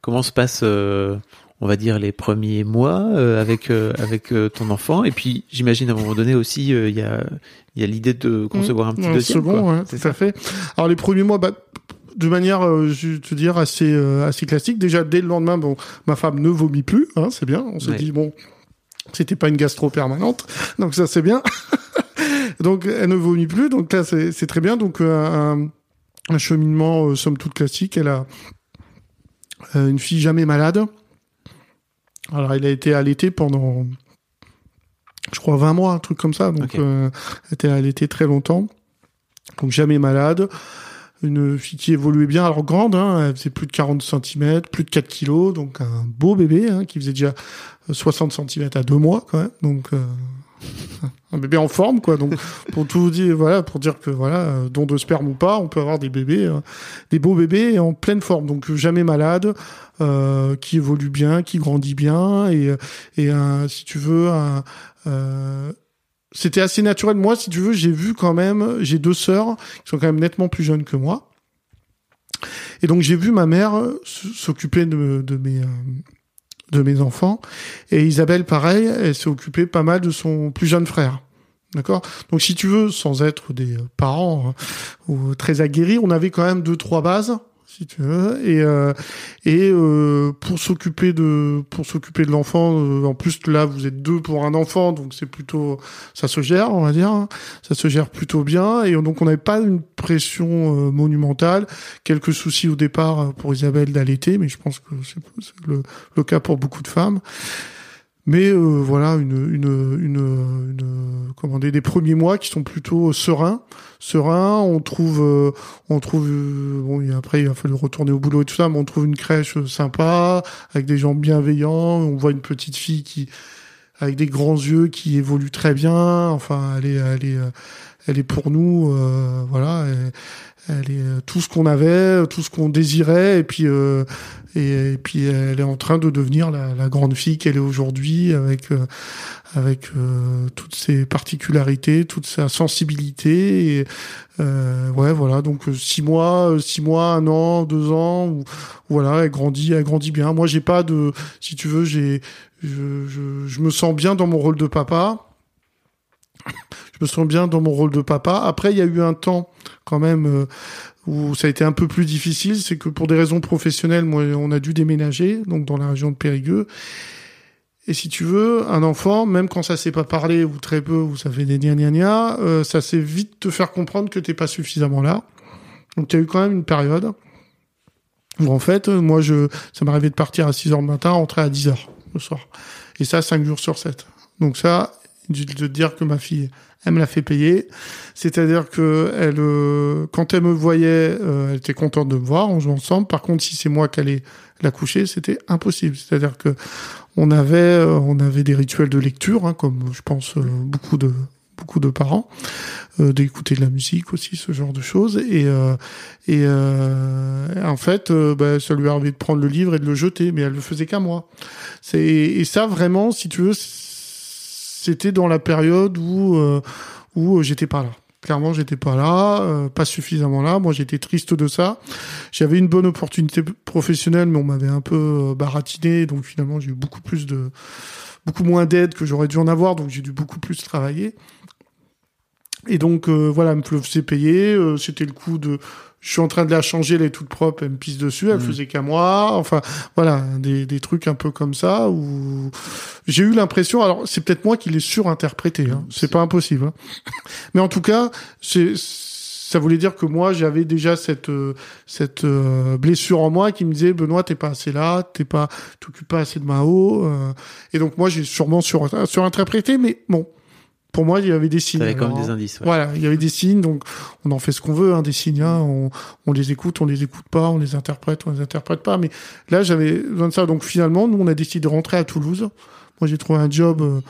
Comment se passe, euh, on va dire, les premiers mois euh, avec euh, avec euh, ton enfant? Et puis, j'imagine à un moment donné aussi, euh, il y a il y a l'idée de concevoir un petit Un deuxième. second, quoi. ouais, C'est tout à fait. Alors les premiers mois, bah, de manière, euh, je vais te dire, assez euh, assez classique. Déjà dès le lendemain, bon, ma femme ne vomit plus, hein, c'est bien. On se Ouais. dit bon, c'était pas une gastro permanente, donc ça c'est bien. donc elle ne vomit plus, donc là c'est c'est très bien. Donc euh, un, un cheminement euh, somme toute classique. Elle a euh, une fille jamais malade. Alors elle a été allaitée pendant je crois 20 mois, un truc comme ça. Donc euh, elle était allaitée très longtemps. Donc jamais malade. une fille qui évoluait bien, alors grande, hein, elle faisait plus de 40 cm, plus de 4 kilos, donc un beau bébé hein, qui faisait déjà 60 cm à deux mois quand même, donc euh, un bébé en forme quoi. Donc pour tout dire, voilà, pour dire que voilà, euh, don de sperme ou pas, on peut avoir des bébés, euh, des beaux bébés en pleine forme, donc jamais malade, euh, qui évolue bien, qui grandit bien et si tu veux c'était assez naturel. Moi, si tu veux, j'ai vu quand même, j'ai deux sœurs qui sont quand même nettement plus jeunes que moi. Et donc j'ai vu ma mère s'occuper de mes de mes enfants. Et Isabelle pareil, elle s'est occupée pas mal de son plus jeune frère. D'accord? Donc si tu veux sans être des parents hein, ou très aguerris, on avait quand même deux trois bases si tu veux. Et euh, et euh, pour s'occuper de pour s'occuper de l'enfant, euh, en plus là vous êtes deux pour un enfant, donc c'est plutôt ça se gère, on va dire, hein. ça se gère plutôt bien. Et donc on n'avait pas une pression monumentale. Quelques soucis au départ pour Isabelle d'allaiter, mais je pense que c'est le, le cas pour beaucoup de femmes. Mais euh, voilà, une, une, comment des premiers mois qui sont plutôt sereins. Sereins, on trouve, euh, on trouve, euh, bon, après il a fallu retourner au boulot et tout ça, mais on trouve une crèche sympa, avec des gens bienveillants. On voit une petite fille qui, avec des grands yeux, qui évolue très bien. Enfin, elle est, elle est, elle est pour nous, voilà. Elle, est tout ce qu'on avait, tout ce qu'on désirait, et puis et, puis elle est en train de devenir la, la grande fille qu'elle est aujourd'hui avec euh, avec euh, toutes ses particularités, toute sa sensibilité. Et, euh, ouais, voilà. Donc six mois, six mois, un an, deux ans, ou, voilà, elle grandit, elle grandit bien. Moi, j'ai pas de, si tu veux, j'ai, je, je, je me sens bien dans mon rôle de papa. Je me sens bien dans mon rôle de papa. Après, il y a eu un temps quand même où ça a été un peu plus difficile, c'est que pour des raisons professionnelles, moi, on a dû déménager, donc dans la région de Périgueux. Et si tu veux, un enfant, même quand ça sait pas parler ou très peu, ou ça fait des gna gna gna, euh, ça sait vite te faire comprendre que t'es pas suffisamment là. Donc tu as eu quand même une période où en fait, moi, je, ça m'arrivait de partir à 6 heures du matin, rentrer à 10 heures le soir. Et ça, 5 jours sur 7. Donc ça, de dire que ma fille, elle me l'a fait payer. C'est-à-dire que elle, euh, quand elle me voyait, euh, elle était contente de me voir, on joue ensemble. Par contre, si c'est moi qui allais la coucher, c'était impossible. C'est-à-dire que on avait, euh, on avait des rituels de lecture, hein, comme je pense beaucoup de beaucoup de parents, d'écouter de la musique aussi, ce genre de choses. Et, et en fait, bah, ça lui arrivait de prendre le livre et de le jeter, mais elle le faisait qu'à moi. C'est et ça vraiment, si tu veux c'était dans la période où euh, où euh, j'étais pas là. Clairement, j'étais pas là, euh, pas suffisamment là. Moi, j'étais triste de ça. J'avais une bonne opportunité professionnelle, mais on m'avait un peu baratiné, donc finalement, j'ai eu beaucoup plus de, beaucoup moins d'aide que j'aurais dû en avoir, donc j'ai dû beaucoup plus travailler. Et donc voilà, me faisait payer. C'était le coup de je suis en train de la changer, elle est toute propre, elle me pisse dessus, elle mm. faisait qu'à moi. Enfin, voilà, des, des trucs un peu comme ça où j'ai eu l'impression, alors c'est peut-être moi qui l'ai surinterprété, hein, c'est pas impossible. Hein. Mais en tout cas, c'est ça voulait dire que moi j'avais déjà cette cette euh, blessure en moi qui me disait Benoît t'es pas assez là t'es pas t'occupes pas assez de Mao euh, et donc moi j'ai sûrement sur surinterprété mais bon pour moi, il y avait des signes. avait comme des indices. Voilà, il y avait des signes, donc on en fait ce qu'on veut, hein, des signes. Hein, on, on, les écoute, on les écoute pas, on les interprète, on les interprète pas. Mais là, j'avais besoin de ça. Donc finalement, nous, on a décidé de rentrer à Toulouse. Moi, j'ai trouvé un job euh,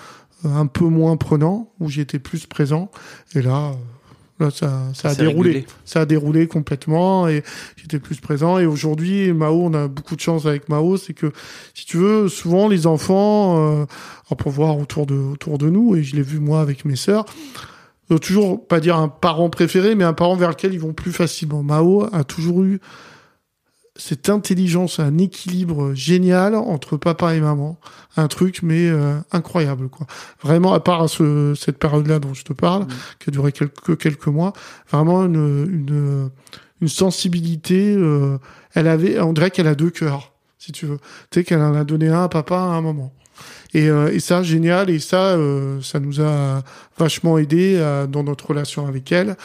un peu moins prenant, où j'étais plus présent. Et là, Là, ça, ça, a déroulé. Ça a déroulé complètement et j'étais plus présent. Et aujourd'hui, Mao, on a beaucoup de chance avec Mao, c'est que, si tu veux, souvent les enfants, euh, pour voir autour de, autour de nous, et je l'ai vu moi avec mes sœurs, toujours pas dire un parent préféré, mais un parent vers lequel ils vont plus facilement. Mao a toujours eu cette intelligence, un équilibre génial entre papa et maman, un truc mais euh, incroyable quoi. Vraiment à part ce, cette période-là dont je te parle, mm. qui a duré quelques quelques mois, vraiment une une, une sensibilité. Euh, elle avait, on dirait qu'elle a deux cœurs, si tu veux. Tu sais qu'elle en a donné un à papa à un moment. Et, euh, et ça génial et ça ça nous a vachement aidé dans notre relation avec elle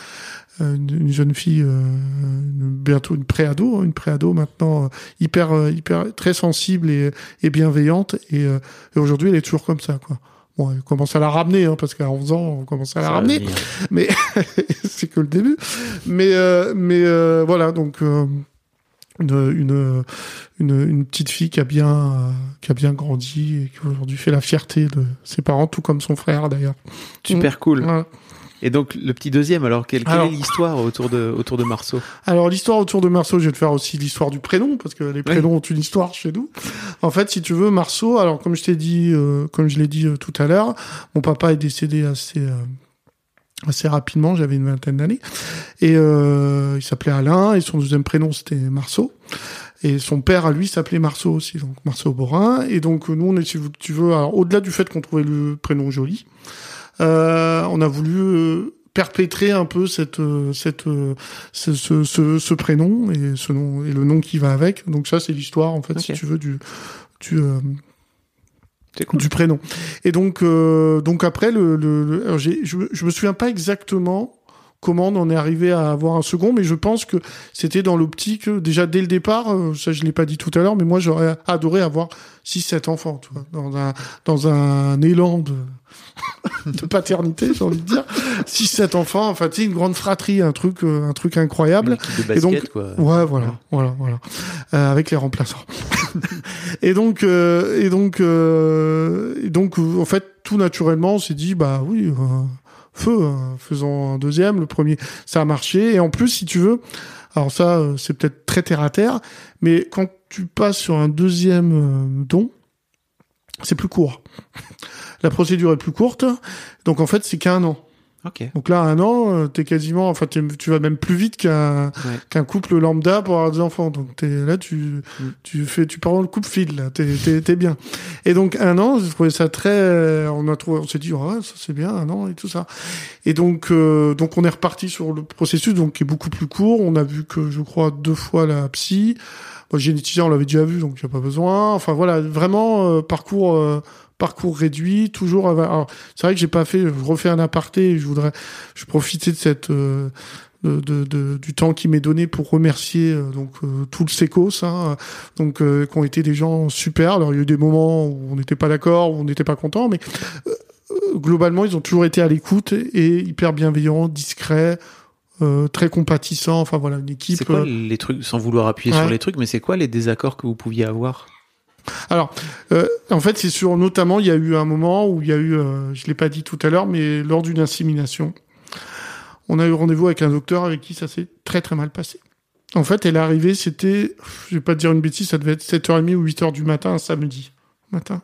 une, jeune fille euh, bientôt une préado une préado maintenant euh, hyper euh, hyper très sensible et, et bienveillante et, et aujourd'hui elle est toujours comme ça quoi Bon, on commence à la ramener, hein, parce qu'à 11 ans, on commence à la Ça ramener. Mais c'est que le début. Mais euh, mais euh, voilà, donc euh, une, une une une petite fille qui a bien euh, qui a bien grandi et qui aujourd'hui fait la fierté de ses parents, tout comme son frère d'ailleurs. Super cool. Voilà. Et donc le petit deuxième, alors quelle, quelle Alors- est l'histoire autour de autour de Marceau? Alors l'histoire autour de Marceau, je vais te faire aussi l'histoire du prénom parce que les prénoms ont une histoire chez nous. En fait, si tu veux, Marceau. Alors comme je t'ai dit, euh, comme je l'ai dit euh, tout à l'heure, mon papa est décédé assez euh, assez rapidement. J'avais une vingtaine d'années et euh, il s'appelait Alain et son deuxième prénom c'était Marceau. Et son père à lui s'appelait Marceau aussi, donc Marceau Borin. Et donc nous, on est, si tu veux, alors au-delà du fait qu'on trouvait le prénom joli, euh, on a voulu euh, perpétrer un peu cette euh, cette euh, ce, ce, ce, ce prénom et ce nom et le nom qui va avec. Donc ça c'est l'histoire en fait si tu veux du du euh, cool. du prénom. Et donc euh, donc après le, le, le- alors, j'ai- je, je me souviens pas exactement comment on en est arrivé à avoir un second, mais je pense que c'était dans l'optique euh, déjà dès le départ. euh, ça je l'ai pas dit tout à l'heure, mais moi j'aurais adoré avoir 6-7 enfants, tu vois, dans un dans un élan de de paternité, j'ai envie de dire. 6-7 enfants, enfin tu sais une grande fratrie, un truc euh, un truc incroyable. de Et basket donc- quoi. Ouais, voilà, voilà, voilà, Euh, avec les remplaçants. et donc, euh, et donc, euh, et donc, en fait, tout naturellement, on s'est dit, bah oui, euh, feu, euh, faisons un deuxième. Le premier, ça a marché. Et en plus, si tu veux, alors ça, euh, c'est peut-être très terre à terre, mais quand tu passes sur un deuxième euh, don, c'est plus court. La procédure est plus courte, donc en fait, c'est qu'un an. Ok. Donc là, un an, euh, t'es quasiment, enfin, tu vas même plus vite qu'un Ouais. qu'un couple lambda pour avoir des enfants. Donc t'es là, tu Mm. tu fais, tu pars dans le couple fil là, t'es bien. Et donc un an, j'ai trouvé ça très, euh, on a trouvé, on s'est dit ouais, ça c'est bien un an et tout ça. Et donc euh, donc on est reparti sur le processus donc qui est beaucoup plus court. On a vu que je crois deux fois la psy. Généticien, on l'avait déjà vu, donc il n'y a pas besoin. Enfin voilà, vraiment euh, parcours euh, parcours réduit, toujours. Alors, c'est vrai que j'ai pas fait. Je refais un aparté. Je voudrais, je profitais de cette euh, de, de- de- du temps qui m'est donné pour remercier euh, donc euh, tout le Secos, hein, donc euh, qui ont été des gens super. Alors il y a eu des moments où on n'était pas d'accord, où on n'était pas content, mais globalement ils ont toujours été à l'écoute et hyper bienveillants, discrets, très compatissants. Enfin voilà, une équipe. C'est quoi les trucs, sans vouloir appuyer Ouais. sur les trucs, mais c'est quoi les désaccords que vous pouviez avoir? Alors, euh, en fait, c'est sur notamment, il y a eu un moment où il y a eu, euh, je l'ai pas dit tout à l'heure, mais lors d'une insémination, on a eu rendez-vous avec un docteur avec qui ça s'est très très mal passé. En fait, elle est arrivée, c'était, je vais pas te dire une bêtise, ça devait être 7h30 ou 8h du matin, un samedi matin.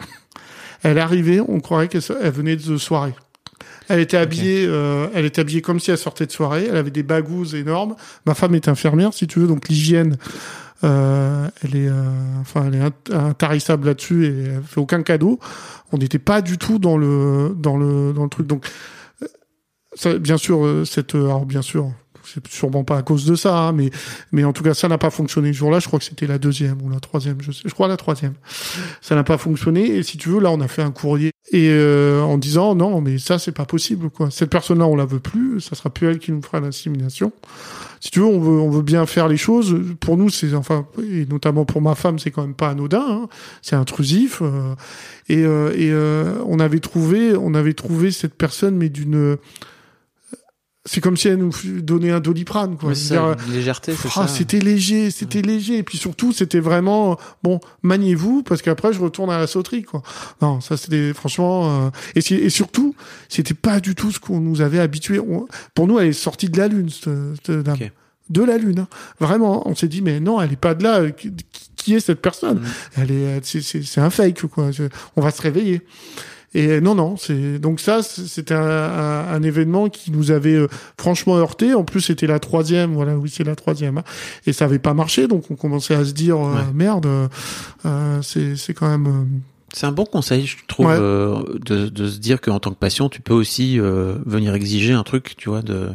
Elle est arrivée, on croirait qu'elle venait de soirée. Elle était habillée, euh, elle était habillée comme si elle sortait de soirée. Elle avait des bagouses énormes. Ma femme est infirmière, si tu veux, donc l'hygiène, euh, elle est, euh, enfin, elle est int- intarissable là-dessus et elle fait aucun cadeau. On n'était pas du tout dans le, dans le, dans le truc. Donc, euh, bien sûr, cette, alors bien sûr, c'est sûrement pas à cause de ça, hein, mais, mais en tout cas, ça n'a pas fonctionné ce jour-là. Je crois que c'était la deuxième ou la troisième. Je, sais, je crois la troisième. Ça n'a pas fonctionné. Et si tu veux, là, on a fait un courrier et euh, en disant non, mais ça, c'est pas possible. Quoi. Cette personne-là, on la veut plus. Ça sera plus elle qui nous fera l'insémination si tu veux, on veut, on veut bien faire les choses. Pour nous, c'est enfin, et notamment pour ma femme, c'est quand même pas anodin. hein. C'est intrusif. euh, et euh, et euh, on avait trouvé, on avait trouvé cette personne, mais d'une. C'est comme si elle nous donnait un doliprane, quoi. Ça, une légèreté, c'est ah, c'était léger, c'était léger. Et puis surtout, c'était vraiment bon. Maniez-vous, parce qu'après, je retourne à la sauterie, quoi. Non, ça c'était franchement. euh, Et, et surtout, c'était pas du tout ce qu'on nous avait habitué. On- Pour nous, elle est sortie de la lune, cette, cette dame. De la lune, hein. vraiment. On s'est dit, mais non, elle est pas de là. Qui, qui est cette personne? Mhm. Elle est, c'est- c'est c'est un fake, quoi. On va se réveiller. Et non, non, c'est donc ça, c'était un, un, un événement qui nous avait euh, franchement heurté. En plus, c'était la troisième, voilà, oui, c'est la troisième, hein. et ça avait pas marché, donc on commençait à se dire euh, Ouais. merde, euh, c'est c'est quand même. C'est un bon conseil, je trouve, Ouais. euh, de, de se dire qu'en tant que patient, tu peux aussi euh, venir exiger un truc, tu vois, de,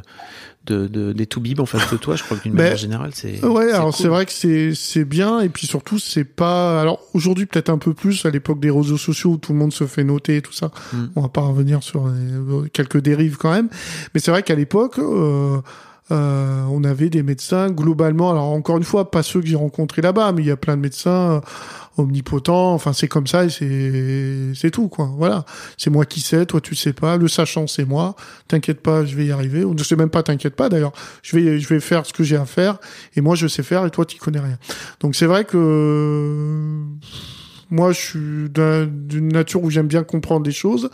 de, de des toubibs en face de toi. Je crois que d'une Ben, manière générale, c'est. Ouais, alors cool. c'est vrai que c'est c'est bien et puis surtout c'est pas alors aujourd'hui peut-être un peu plus à l'époque des réseaux sociaux où tout le monde se fait noter et tout ça. Mm. On va pas revenir sur les- quelques dérives quand même, mais c'est vrai qu'à l'époque euh, euh, on avait des médecins globalement. Alors encore une fois, pas ceux que j'ai rencontrés là-bas, mais il y a plein de médecins euh, omnipotents. Enfin, c'est comme ça et c'est tout quoi. Voilà, c'est moi qui sais, toi tu sais pas. Le sachant c'est moi. T'inquiète pas, je vais y arriver. Ou ne sais même pas, t'inquiète pas. D'ailleurs, je vais je vais faire ce que j'ai à faire et moi je sais faire et toi tu connais rien. Donc c'est vrai que moi, je suis d'une nature où j'aime bien comprendre des choses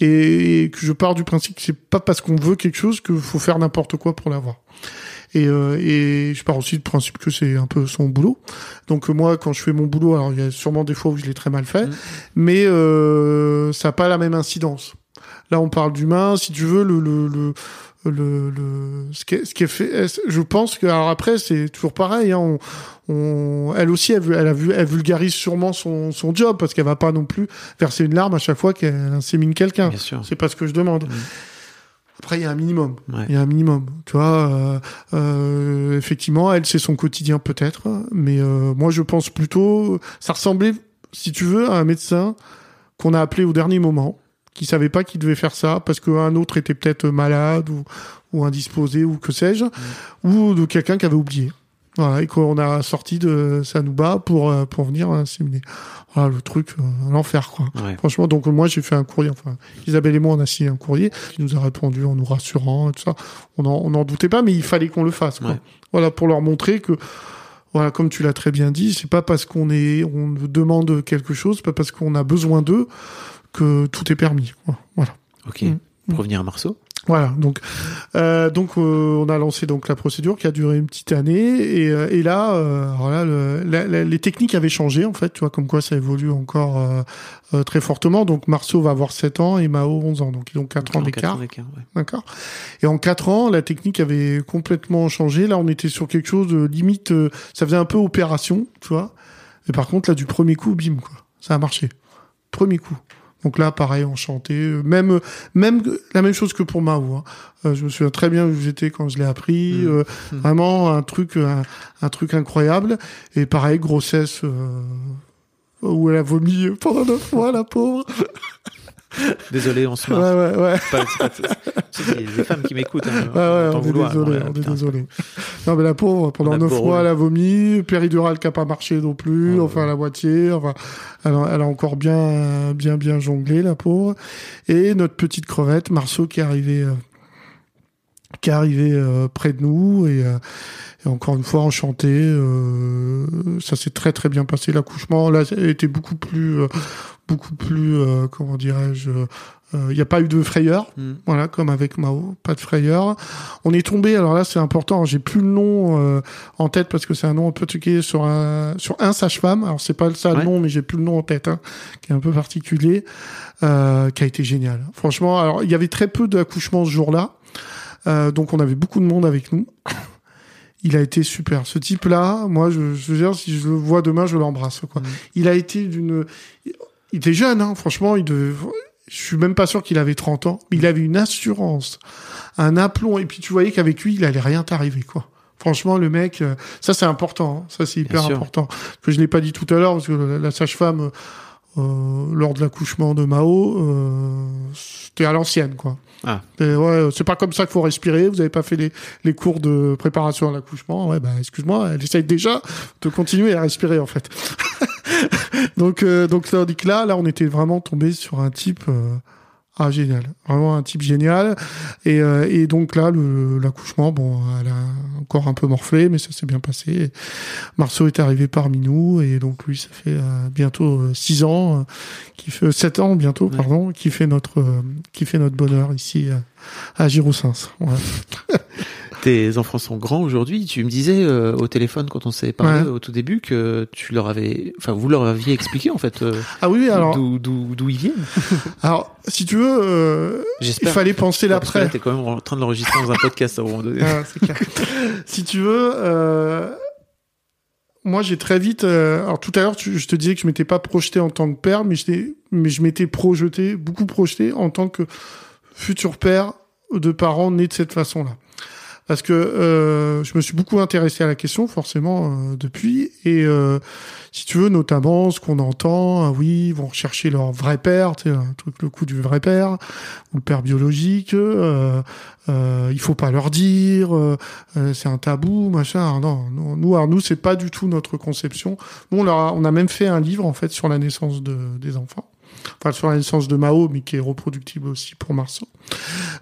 et, que je pars du principe que c'est pas parce qu'on veut quelque chose qu'il faut faire n'importe quoi pour l'avoir. Et, euh, et je pars aussi du principe que c'est un peu son boulot. Donc moi, quand je fais mon boulot, alors il y a sûrement des fois où je l'ai très mal fait, mmh. mais euh, ça n'a pas la même incidence. Là, on parle d'humain. Si tu veux, le, le, le le, le ce qui est, ce qui est fait je pense que alors après c'est toujours pareil hein, on, on, elle aussi elle, elle a vu elle vulgarise sûrement son, son job parce qu'elle va pas non plus verser une larme à chaque fois qu'elle insémine quelqu'un c'est pas ce que je demande. Après, il y a un minimum. Il y a un minimum. Tu vois, euh, euh, effectivement, elle, c'est son quotidien peut-être, mais euh, moi, je pense plutôt, ça ressemblait, si tu veux, à un médecin qu'on a appelé au dernier moment, qui savait pas qu'il devait faire ça parce qu'un autre était peut-être malade ou, ou indisposé ou que sais-je, mm. ou de quelqu'un qui avait oublié. Voilà, et qu'on a sorti de Sanouba pour euh, pour venir inséminer. Voilà le truc, euh, l'enfer quoi. Franchement, donc moi j'ai fait un courrier. Enfin, Isabelle et moi on a signé un courrier qui nous a répondu en nous rassurant et tout ça. On en on en doutait pas, mais il fallait qu'on le fasse. Quoi. Voilà pour leur montrer que voilà, comme tu l'as très bien dit, c'est pas parce qu'on est on demande quelque chose, pas parce qu'on a besoin d'eux que tout est permis. Voilà. Ok. Mm. Pour revenir à Marceau. Voilà, donc euh, donc euh, on a lancé donc la procédure qui a duré une petite année et, euh, et là, euh, les techniques avaient changé en fait, tu vois comme quoi ça évolue encore très fortement. Donc Marceau va avoir 7 ans et Mao 11 ans, donc ils ont 4 ans d'écart. D'accord. Et en 4 ans, la technique avait complètement changé. Là, on était sur quelque chose de limite, ça faisait un peu opération, tu vois. Et par contre là, du premier coup, bim quoi, ça a marché. Premier coup. Donc là, pareil, enchanté. Même, même la même chose que pour Mao. Hein. Euh, je me souviens très bien où j'étais quand je l'ai appris. Mmh. Euh, mmh. Vraiment un truc, un, truc incroyable. Et pareil, grossesse euh, où elle a vomi pendant neuf mois, la pauvre. Désolé, on se marre. Ouais, ouais, ouais. C'est des femmes qui m'écoutent. Hein, ouais, ouais, on, est désolé, on est désolé. Non, mais la pauvre, pendant neuf mois, elle a vomi, péridurale qui a pas marché non plus, enfin, la moitié, enfin, elle a, elle a, encore bien, bien, bien jonglé, la pauvre. Et notre petite crevette, Marceau, qui est arrivé, euh, qui est arrivé euh, près de nous et, euh, et, encore une fois enchanté. Euh, ça s'est très très bien passé l'accouchement. Là, été beaucoup plus beaucoup plus, euh, comment dirais-je, il euh, n'y a pas eu de frayeur, mm. voilà, comme avec Mao, pas de frayeur. On est tombé, alors là c'est important, j'ai plus le nom euh, en tête parce que c'est un nom un peu truqué sur un sur un sage-femme. Alors c'est pas ça le nom, mais j'ai plus le nom en tête, hein, qui est un peu particulier, qui a été génial. Franchement, alors il y avait très peu d'accouchements ce jour-là, donc on avait beaucoup de monde avec nous. il a été super. Ce type-là, moi, je, je veux dire, si je le vois demain, je l'embrasse. Quoi. Mm. Il a été d'une il était jeune, hein, franchement, il devait, je suis même pas sûr qu'il avait 30 ans, mais il avait une assurance, un aplomb, et puis tu voyais qu'avec lui, il allait rien t'arriver, quoi. Franchement, le mec, euh, ça c'est important, hein. ça c'est hyper important. Que je l'ai pas dit tout à l'heure, parce que la sage-femme, euh, lors de l'accouchement de Mao, euh, c'était à l'ancienne, quoi. Ah. ouais, c'est pas comme ça qu'il faut respirer. Vous avez pas fait les, les cours de préparation à l'accouchement. Ouais, bah excuse-moi, elle essaye déjà de continuer à respirer en fait. donc, euh, donc que là, là, on était vraiment tombé sur un type. Euh, ah génial, vraiment un type génial. Et, euh, et donc là, l'accouchement, bon, elle a encore un peu morflé, mais ça s'est bien passé. Marceau est arrivé parmi nous et donc lui, ça fait euh, bientôt six ans, qui fait sept ans bientôt, pardon, qui fait notre qui fait notre bonheur ici à Giroussens. Ouais. Tes enfants sont grands aujourd'hui. Tu me disais euh, au téléphone quand on s'est parlé au tout début que tu leur avais, enfin vous leur aviez expliqué en fait. Euh, ah oui, alors d'où ils viennent. alors si tu veux, euh, il fallait penser l'après. T'es quand même en train de l'enregistrer dans un podcast à un moment donné. Ah, clair. si tu veux. Moi, j'ai très vite. alors tout à l'heure, je te disais que je m'étais pas projeté en tant que père, mais je mais je m'étais projeté, beaucoup projeté en tant que futur père de parents nés de cette façon-là parce que euh, je me suis beaucoup intéressé à la question forcément euh, depuis et euh, si tu veux, notamment ce qu'on entend, ah oui, ils vont rechercher leur vrai père, tu sais, un truc, le coup du vrai père, ou le père biologique, euh, euh, il faut pas leur dire, c'est un tabou, machin. Non, non, nous, alors nous, c'est pas du tout notre conception. Nous, on, a, on a même fait un livre, en fait, sur la naissance de, des enfants enfin sur la naissance de Mao, mais qui est reproductible aussi pour Marceau,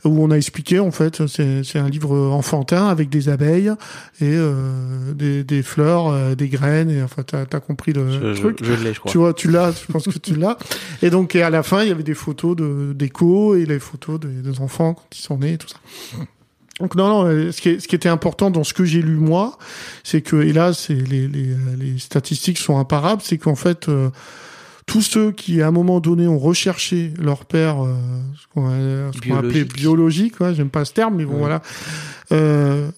où on a expliqué en fait, c'est un livre enfantin avec des abeilles et euh, des, des fleurs, euh, des graines, et enfin t'as as compris le Je, je, truc. je l'ai, je crois. Tu vois, tu l'as, je pense que tu l'as. Et donc, et à la fin, il y avait des photos de d'écho et les photos des, des enfants quand ils sont nés et tout ça. Donc non, non, euh, ce qui, est- ce qui était important dans ce que j'ai lu moi, c'est que, et là, c'est les, les, les statistiques sont imparables, c'est qu'en fait, euh, tous ceux qui, à un moment donné, ont recherché leur père, euh, ce qu'on a- ce qu'on a appelé Biologique. ouais, j'aime pas ce terme, mais bon, Ouais. voilà, euh,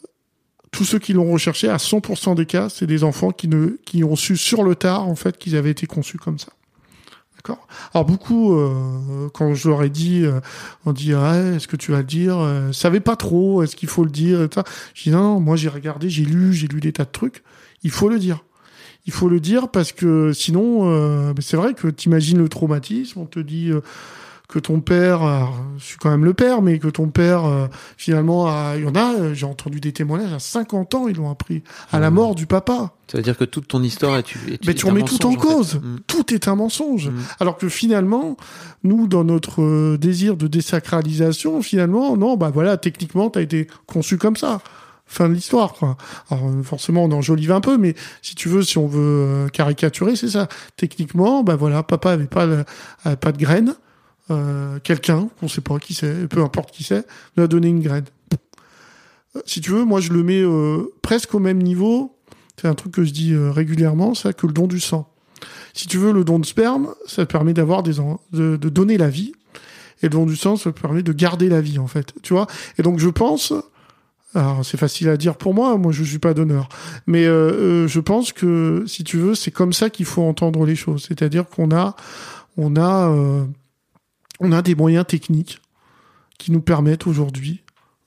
tous ceux qui l'ont recherché, à 100% des cas, c'est des enfants qui ne, qui ont su sur le tard, en fait, qu'ils avaient été conçus comme ça. D'accord? Alors beaucoup, euh, quand je leur ai dit, euh, on dit ah, est-ce que tu vas le dire? Euh, Savais pas trop, est-ce qu'il faut le dire et ça. Je dis non, non, moi j'ai regardé, j'ai lu, j'ai lu des tas de trucs. Il faut le dire. Il faut le dire parce que sinon, euh, c'est vrai que t'imagines le traumatisme. On te dit euh, que ton père, alors, je suis quand même le père, mais que ton père euh, finalement, a- il y en a. J'ai entendu des témoignages à 50 ans, ils l'ont appris à la Mmh. mort du papa. Ça veut dire que toute ton histoire est, est, Mais est tu remets tout en cause. Mm. Tout est un mensonge. Mm. Alors que finalement, nous, dans notre désir de désacralisation, finalement, non, bah voilà, techniquement, t'as été conçu comme ça. Fin de l'histoire, quoi. Alors euh, forcément, on enjolive un peu, mais si tu veux, si on veut euh, caricaturer, c'est ça. Techniquement, bah voilà, papa avait pas, avait pas de graine. Euh, Quelqu'un, qu'on sait pas qui c'est, peu importe qui c'est, lui a donné une graine. Euh, Si tu veux, moi, je le mets euh, presque au même niveau. C'est un truc que je dis régulièrement, ça, que le don du sang. Si tu veux, le don de sperme, ça permet d'avoir des de, de donner la vie, et le don du sang, ça permet de garder la vie, en fait. Tu vois? Et donc, je pense, alors c'est facile à dire pour moi, moi je suis pas donneur, mais euh, euh, je pense que si tu veux, c'est comme ça qu'il faut entendre les choses. C'est-à-dire qu'on a, on a, euh, on a des moyens techniques qui nous permettent aujourd'hui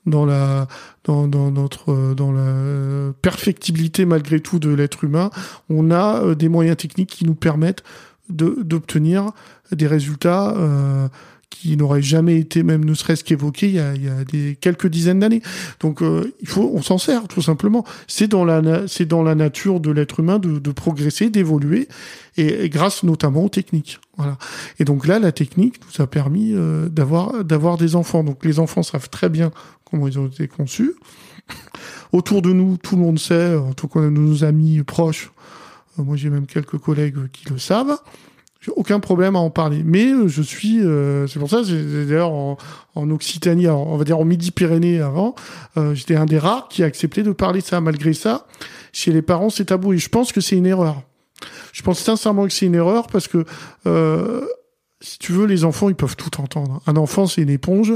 dans la dans, dans notre euh, dans la perfectibilité malgré tout de l'être humain, on a euh, des moyens techniques qui nous permettent d'obtenir des résultats euh, qui n'auraient jamais été même ne serait-ce qu'évoqués il y a, il y a des quelques dizaines d'années. Donc euh, il faut on s'en sert tout simplement. C'est dans la c'est dans la nature de l'être humain de, de progresser, d'évoluer et, et grâce notamment aux techniques. Voilà. Et donc là la technique nous a permis euh, d'avoir d'avoir des enfants. Donc les enfants savent très bien comment ils ont été conçus. Autour de nous, tout le monde sait, en tout cas nos amis proches, euh, moi j'ai même quelques collègues qui le savent. J'ai aucun problème à en parler. Mais euh, je suis, euh, c'est pour ça, d'ailleurs en, en Occitanie, on va dire en Midi-Pyrénées avant, euh, j'étais un des rares qui a accepté de parler ça. Malgré ça, chez les parents, c'est tabou. Et je pense que c'est une erreur. Je pense sincèrement que c'est une erreur parce que, euh, si tu veux, les enfants, ils peuvent tout entendre. Un enfant, c'est une éponge.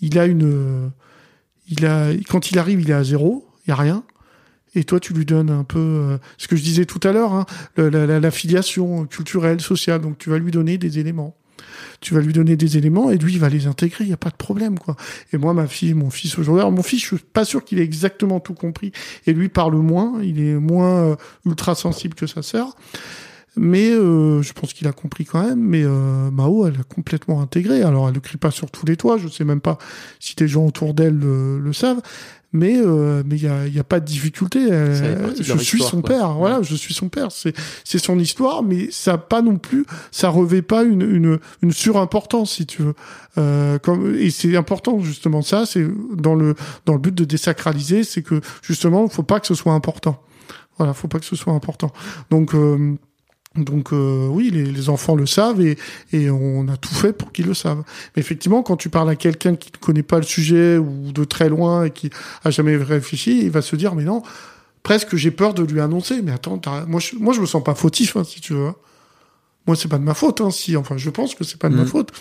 Il a une, euh, il a, quand il arrive, il est à zéro. Il y a rien. Et toi, tu lui donnes un peu euh, ce que je disais tout à l'heure, hein, la, filiation culturelle, sociale. Donc, tu vas lui donner des éléments. Tu vas lui donner des éléments et lui, il va les intégrer. Il n'y a pas de problème, quoi. Et moi, ma fille, mon fils aujourd'hui, mon fils, je suis pas sûr qu'il ait exactement tout compris. Et lui parle moins. Il est moins euh, ultra sensible que sa sœur. Mais euh, je pense qu'il a compris quand même. Mais euh, Mao, elle a complètement intégré. Alors, elle ne crie pas sur tous les toits. Je sais même pas si des gens autour d'elle le, le savent. Mais euh, mais il y a, y a pas de difficulté. De je suis histoire, son quoi. père. Voilà, je suis son père. C'est c'est son histoire, mais ça pas non plus, ça revêt pas une une une surimportance si tu veux. Euh, comme et c'est important justement ça. C'est dans le dans le but de désacraliser, c'est que justement, faut pas que ce soit important. Voilà, faut pas que ce soit important. Donc euh, donc euh, oui, les, les enfants le savent et, et on a tout fait pour qu'ils le savent. Mais effectivement, quand tu parles à quelqu'un qui ne connaît pas le sujet ou de très loin et qui a jamais réfléchi, il va se dire mais non, presque j'ai peur de lui annoncer. Mais attends, moi je, moi je me sens pas fautif hein, si tu veux. hein. Moi c'est pas de ma faute. Hein, si enfin je pense que c'est pas de ma Mm. faute.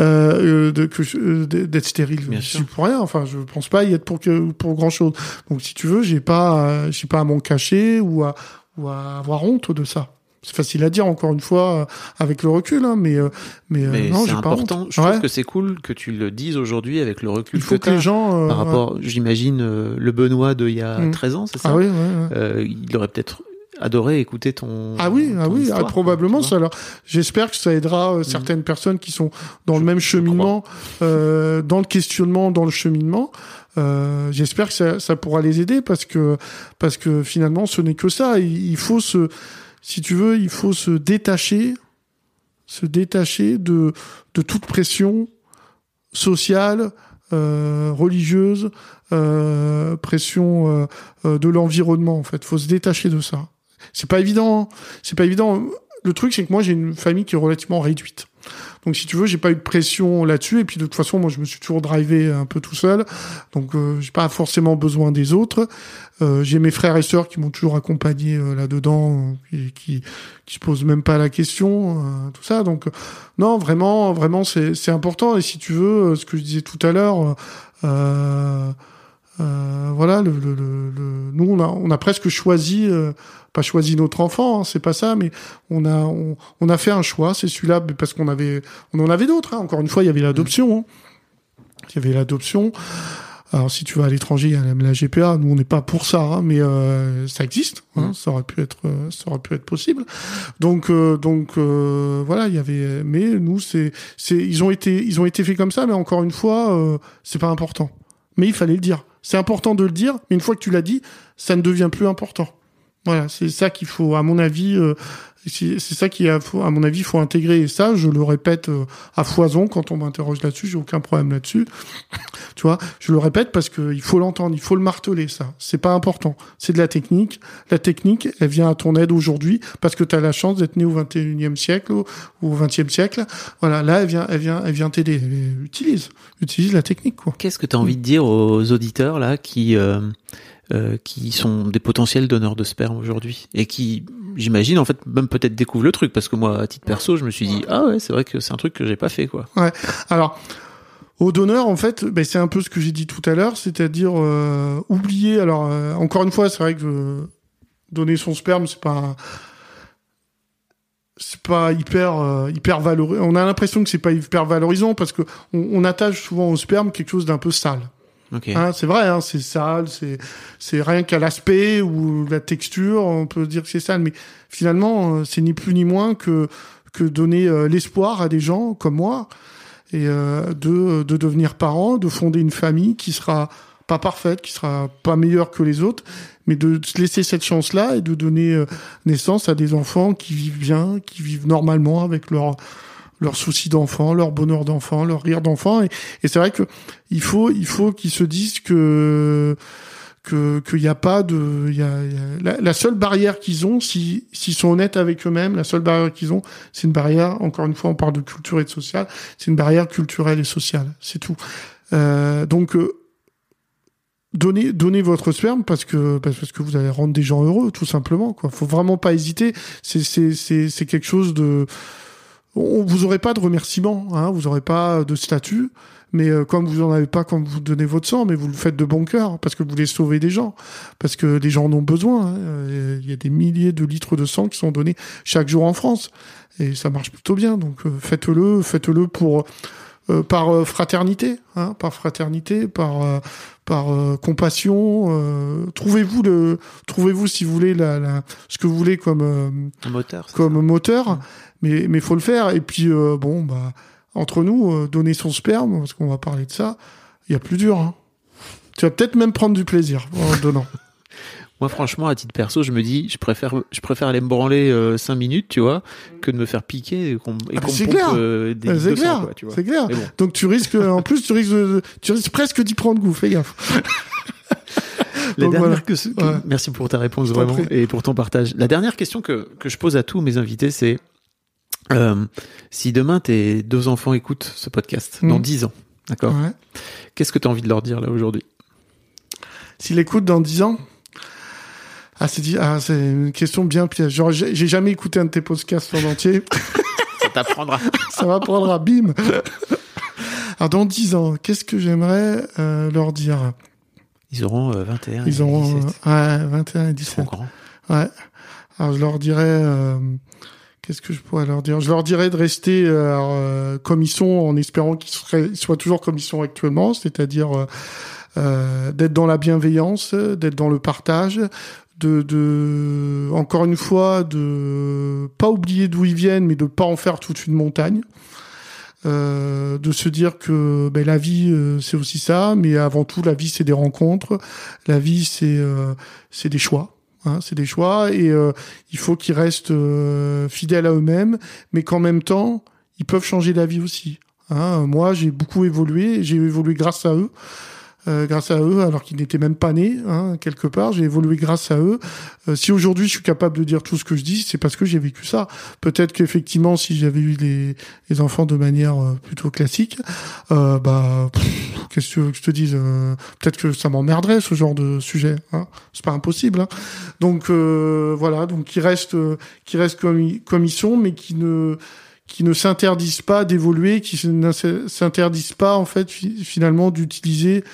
Euh, euh, euh, d'être stérile, Bien je suis pour rien. Enfin, je pense pas y être pour que pour grand chose. Donc, si tu veux, j'ai pas, euh, j'ai pas à m'en cacher ou à ou à avoir honte de ça. C'est facile à dire encore une fois euh, avec le recul, hein, mais euh, mais, euh, Mais non, c'est j'ai pas important. honte. Je trouve Ouais. que c'est cool que tu le dises aujourd'hui avec le recul Il faut que, que les gens euh, par rapport, j'imagine, euh, le Benoît de il y a Mm. 13 ans, c'est ça Ah oui, ouais. Euh, il aurait peut-être adorer écouter ton. Ah oui, ah oui, histoire, ah, probablement ça. Alors, j'espère que ça aidera euh, certaines personnes qui sont dans le même cheminement, euh, dans le questionnement, dans le cheminement. Euh, j'espère que ça, ça pourra les aider parce que parce que finalement, ce n'est que ça. Il, faut se, si tu veux, il faut se détacher, se détacher de de toute pression sociale, euh, religieuse, euh, pression euh, euh, de l'environnement. En fait, faut se détacher de ça. C'est pas évident. hein. C'est pas évident. Le truc, c'est que moi, j'ai une famille qui est relativement réduite. Donc, si tu veux, j'ai pas eu de pression là-dessus. Et puis, de toute façon, moi, je me suis toujours drivé un peu tout seul. Donc, euh, j'ai pas forcément besoin des autres. Euh, j'ai mes frères et sœurs qui m'ont toujours accompagné euh, là-dedans, et qui qui se posent même pas la question, euh, tout ça. Donc, euh, non, vraiment, vraiment, c'est c'est important. Et si tu veux, euh, ce que je disais tout à l'heure. Euh, euh, voilà, le, le, le, le- nous on a, on a presque choisi, euh, pas choisi notre enfant, hein, c'est pas ça, mais on a, on, on a fait un choix, c'est celui-là, parce qu'on avait, on en avait d'autres. hein. Encore une fois, il y avait l'adoption. hein. Il y avait l'adoption. Alors si tu vas à l'étranger, il y a la GPA. Nous on n'est pas pour ça, hein, mais euh, ça existe. Hein, Ça aurait pu être, euh, ça aurait pu être possible. Donc, euh, donc euh, voilà, il y avait. Mais nous, c'est, c'est, ils ont été, ils ont été faits comme ça, mais encore une fois, euh, c'est pas important. Mais il fallait le dire. C'est important de le dire, mais une fois que tu l'as dit, ça ne devient plus important. Voilà, c'est ça qu'il faut, à mon avis, euh, c'est ça qui, à mon avis, faut intégrer. Et ça, je le répète euh, à foison quand on m'interroge là-dessus. J'ai aucun problème là-dessus. tu vois, je le répète parce que il faut l'entendre, il faut le marteler. Ça, c'est pas important. C'est de la technique. La technique, elle vient à ton aide aujourd'hui parce que tu as la chance d'être né au 21e siècle ou au 20e siècle. Voilà, là, elle vient, elle vient, elle vient t'aider. Utilise, utilise la technique. Qu'est-ce que tu as envie de dire aux auditeurs là qui euh, euh, qui sont des potentiels donneurs de sperme aujourd'hui et qui, j'imagine, en fait, même peut-être découvrent le truc parce que moi, à titre perso, je me suis dit ah ouais, c'est vrai que c'est un truc que j'ai pas fait quoi. Ouais. Alors, au donneur, en fait, ben, c'est un peu ce que j'ai dit tout à l'heure, c'est-à-dire euh, oublier. Alors, euh, encore une fois, c'est vrai que euh, donner son sperme, c'est pas c'est pas hyper hyper valorisant. On a l'impression que c'est pas hyper valorisant parce que on, on attache souvent au sperme quelque chose d'un peu sale. Ok. Hein, c'est vrai, hein, c'est sale, c'est c'est rien qu'à l'aspect ou la texture, on peut dire que c'est sale, mais finalement, euh, c'est ni plus ni moins que que donner euh, l'espoir à des gens comme moi et euh, de de devenir parent, de fonder une famille qui sera pas parfaite, qui sera pas meilleure que les autres, mais de se laisser cette chance-là et de donner euh, naissance à des enfants qui vivent bien, qui vivent normalement avec leur leurs soucis d'enfant, leur bonheur d'enfant, leur rire d'enfant. Et, et c'est vrai que il faut, il faut qu'ils se disent que que qu'il n'y a pas de, y a, y a- la, seule barrière qu'ils ont, si s'ils sont honnêtes avec eux-mêmes, la seule barrière qu'ils ont, c'est une barrière. Encore une fois, on parle de culture et de social. C'est une barrière culturelle et sociale. C'est tout. Euh, donc euh, donnez donnez votre sperme parce que parce que vous allez rendre des gens heureux tout simplement quoi faut vraiment pas hésiter c'est c'est c'est quelque chose de on, vous aurez pas de remerciements hein vous aurez pas de statut mais euh, comme vous en avez pas quand vous donnez votre sang mais vous le faites de bon cœur parce que vous voulez sauver des gens parce que des gens en ont besoin hein. Euh, il y a des milliers de litres de sang qui sont donnés chaque jour en France et ça marche plutôt bien donc euh, faites-le faites-le pour euh, par euh, fraternité, hein, par fraternité, par euh, par euh, compassion. euh, trouvez-vous le, trouvez-vous si vous voulez la, la- ce que vous voulez comme euh, moteur. comme ça moteur, mais mais faut le faire. Et puis euh, bon bah entre nous, euh, donner son sperme parce qu'on va parler de ça, il y a plus dur. Hein. Tu vas peut-être même prendre du plaisir en donnant. Moi, franchement, à titre perso, je me dis, je préfère, je préfère aller me branler 5 minutes, tu vois, que de me faire piquer et qu'on Ah, pompe clair. euh, des Euh, c'est clair, quoi, tu vois. c'est clair. Bon. Donc tu risques, en plus tu risques, de- tu risques presque d'y prendre goût. Fais gaffe. La Donc, dernière voilà. que ce- que- Ouais. Merci pour ta réponse vraiment et pour ton partage. La dernière question que, que je pose à tous mes invités, c'est euh, si demain tes deux enfants écoutent ce podcast dans Mhm. 10 ans, d'accord Ouais. Qu'est-ce que tu as envie de leur dire là aujourd'hui? S'il écoute dans 10 ans ah, c'est ah, c'est une question bien piège. Genre, j'ai j'ai jamais écouté un de tes podcasts en entier. Ça t'apprendra. Ça m'apprendra, bim. Alors, dans 10 ans, qu'est-ce que j'aimerais euh, leur dire? Ils auront euh, 21 Ils et auront 17. euh, ouais, 21 et Ils seront 17. grands. Ouais. Alors, je leur dirais... Qu'est-ce que je pourrais leur dire? Je leur dirais de rester euh, comme ils sont en espérant qu'ils soient toujours comme ils sont actuellement, c'est-à-dire euh, euh, d'être dans la bienveillance, d'être dans le partage, de, de, encore une fois, de pas oublier d'où ils viennent, mais de pas en faire toute une montagne. Euh, de se dire que ben, la vie euh, c'est aussi ça, mais avant tout la vie c'est des rencontres, la vie c'est euh, c'est des choix, hein, c'est des choix et il faut qu'ils restent fidèles à eux-mêmes, mais qu'en même temps ils peuvent changer la vie aussi. Hein. Moi j'ai beaucoup évolué, j'ai évolué grâce à eux. Euh, grâce à eux, alors qu'ils n'étaient même pas nés, hein, quelque part. J'ai évolué grâce à eux. Euh, si aujourd'hui je suis capable de dire tout ce que je dis, c'est parce que j'ai vécu ça. Peut-être qu'effectivement, si j'avais eu les, les, enfants de manière euh, plutôt classique, bah, qu'est-ce que je te dise Peut-être que ça m'emmerderait ce genre de sujet. Hein. C'est pas impossible. Hein. Donc voilà, donc qui restent, qui restent comme, comme ils sont, mais qui ne qui ne s'interdisent pas d'évoluer, qui ne s'interdisent pas en fait finalement d'utiliser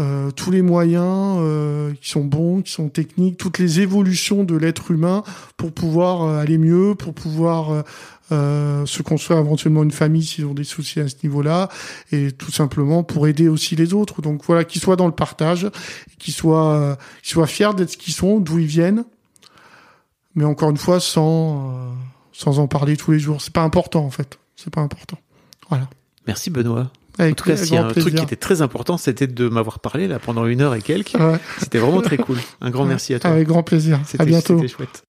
euh, tous les moyens euh, qui sont bons, qui sont techniques, toutes les évolutions de l'être humain pour pouvoir euh, aller mieux, pour pouvoir se construire éventuellement une famille s'ils ont des soucis à ce niveau-là, et tout simplement pour aider aussi les autres. Donc voilà, qu'ils soient dans le partage, qu'ils soient, qu'ils soient fiers d'être ce qu'ils sont, d'où ils viennent, mais encore une fois sans sans en parler tous les jours. C'est pas important en fait. C'est pas important. Voilà. Merci Benoît. en tout cas, s'il y a un truc qui était très important, c'était de m'avoir parlé là pendant une heure et quelques. C'était vraiment très cool. Un grand merci à toi. Avec grand plaisir. À bientôt. C'était chouette.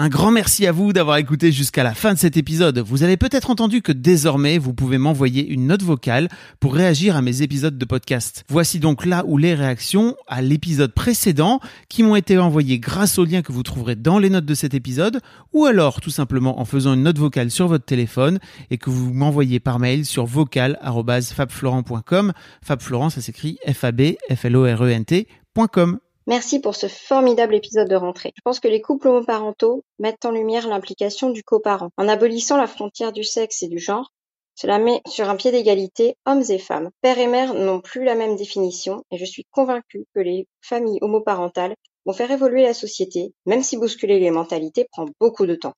Un grand merci à vous d'avoir écouté jusqu'à la fin de cet épisode. Vous avez peut-être entendu que désormais, vous pouvez m'envoyer une note vocale pour réagir à mes épisodes de podcast. Voici donc là où les réactions à l'épisode précédent qui m'ont été envoyées grâce au lien que vous trouverez dans les notes de cet épisode ou alors tout simplement en faisant une note vocale sur votre téléphone et que vous m'envoyez par mail sur vocal@fabflorent.com. Fab Florent, ça s'écrit F A B F L O R E N T.com. Merci pour ce formidable épisode de rentrée. Je pense que les couples homoparentaux mettent en lumière l'implication du coparent. En abolissant la frontière du sexe et du genre, cela met sur un pied d'égalité hommes et femmes. Père et mère n'ont plus la même définition et je suis convaincue que les familles homoparentales vont faire évoluer la société, même si bousculer les mentalités prend beaucoup de temps.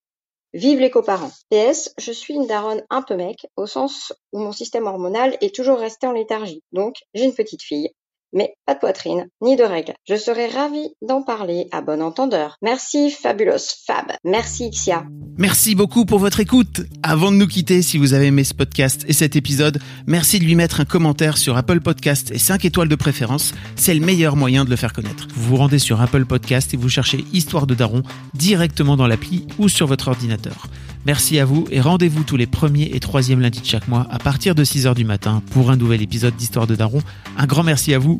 Vive les coparents. PS, je suis une daronne un peu mec, au sens où mon système hormonal est toujours resté en léthargie. Donc, j'ai une petite fille. Mais pas de poitrine, ni de règles. Je serais ravie d'en parler à bon entendeur. Merci Fabulous Fab. Merci Xia. Merci beaucoup pour votre écoute. Avant de nous quitter, si vous avez aimé ce podcast et cet épisode, merci de lui mettre un commentaire sur Apple Podcast et 5 étoiles de préférence. C'est le meilleur moyen de le faire connaître. Vous vous rendez sur Apple Podcast et vous cherchez Histoire de Daron directement dans l'appli ou sur votre ordinateur. Merci à vous et rendez-vous tous les premiers et troisièmes lundis de chaque mois à partir de 6h du matin pour un nouvel épisode d'Histoire de Daron. Un grand merci à vous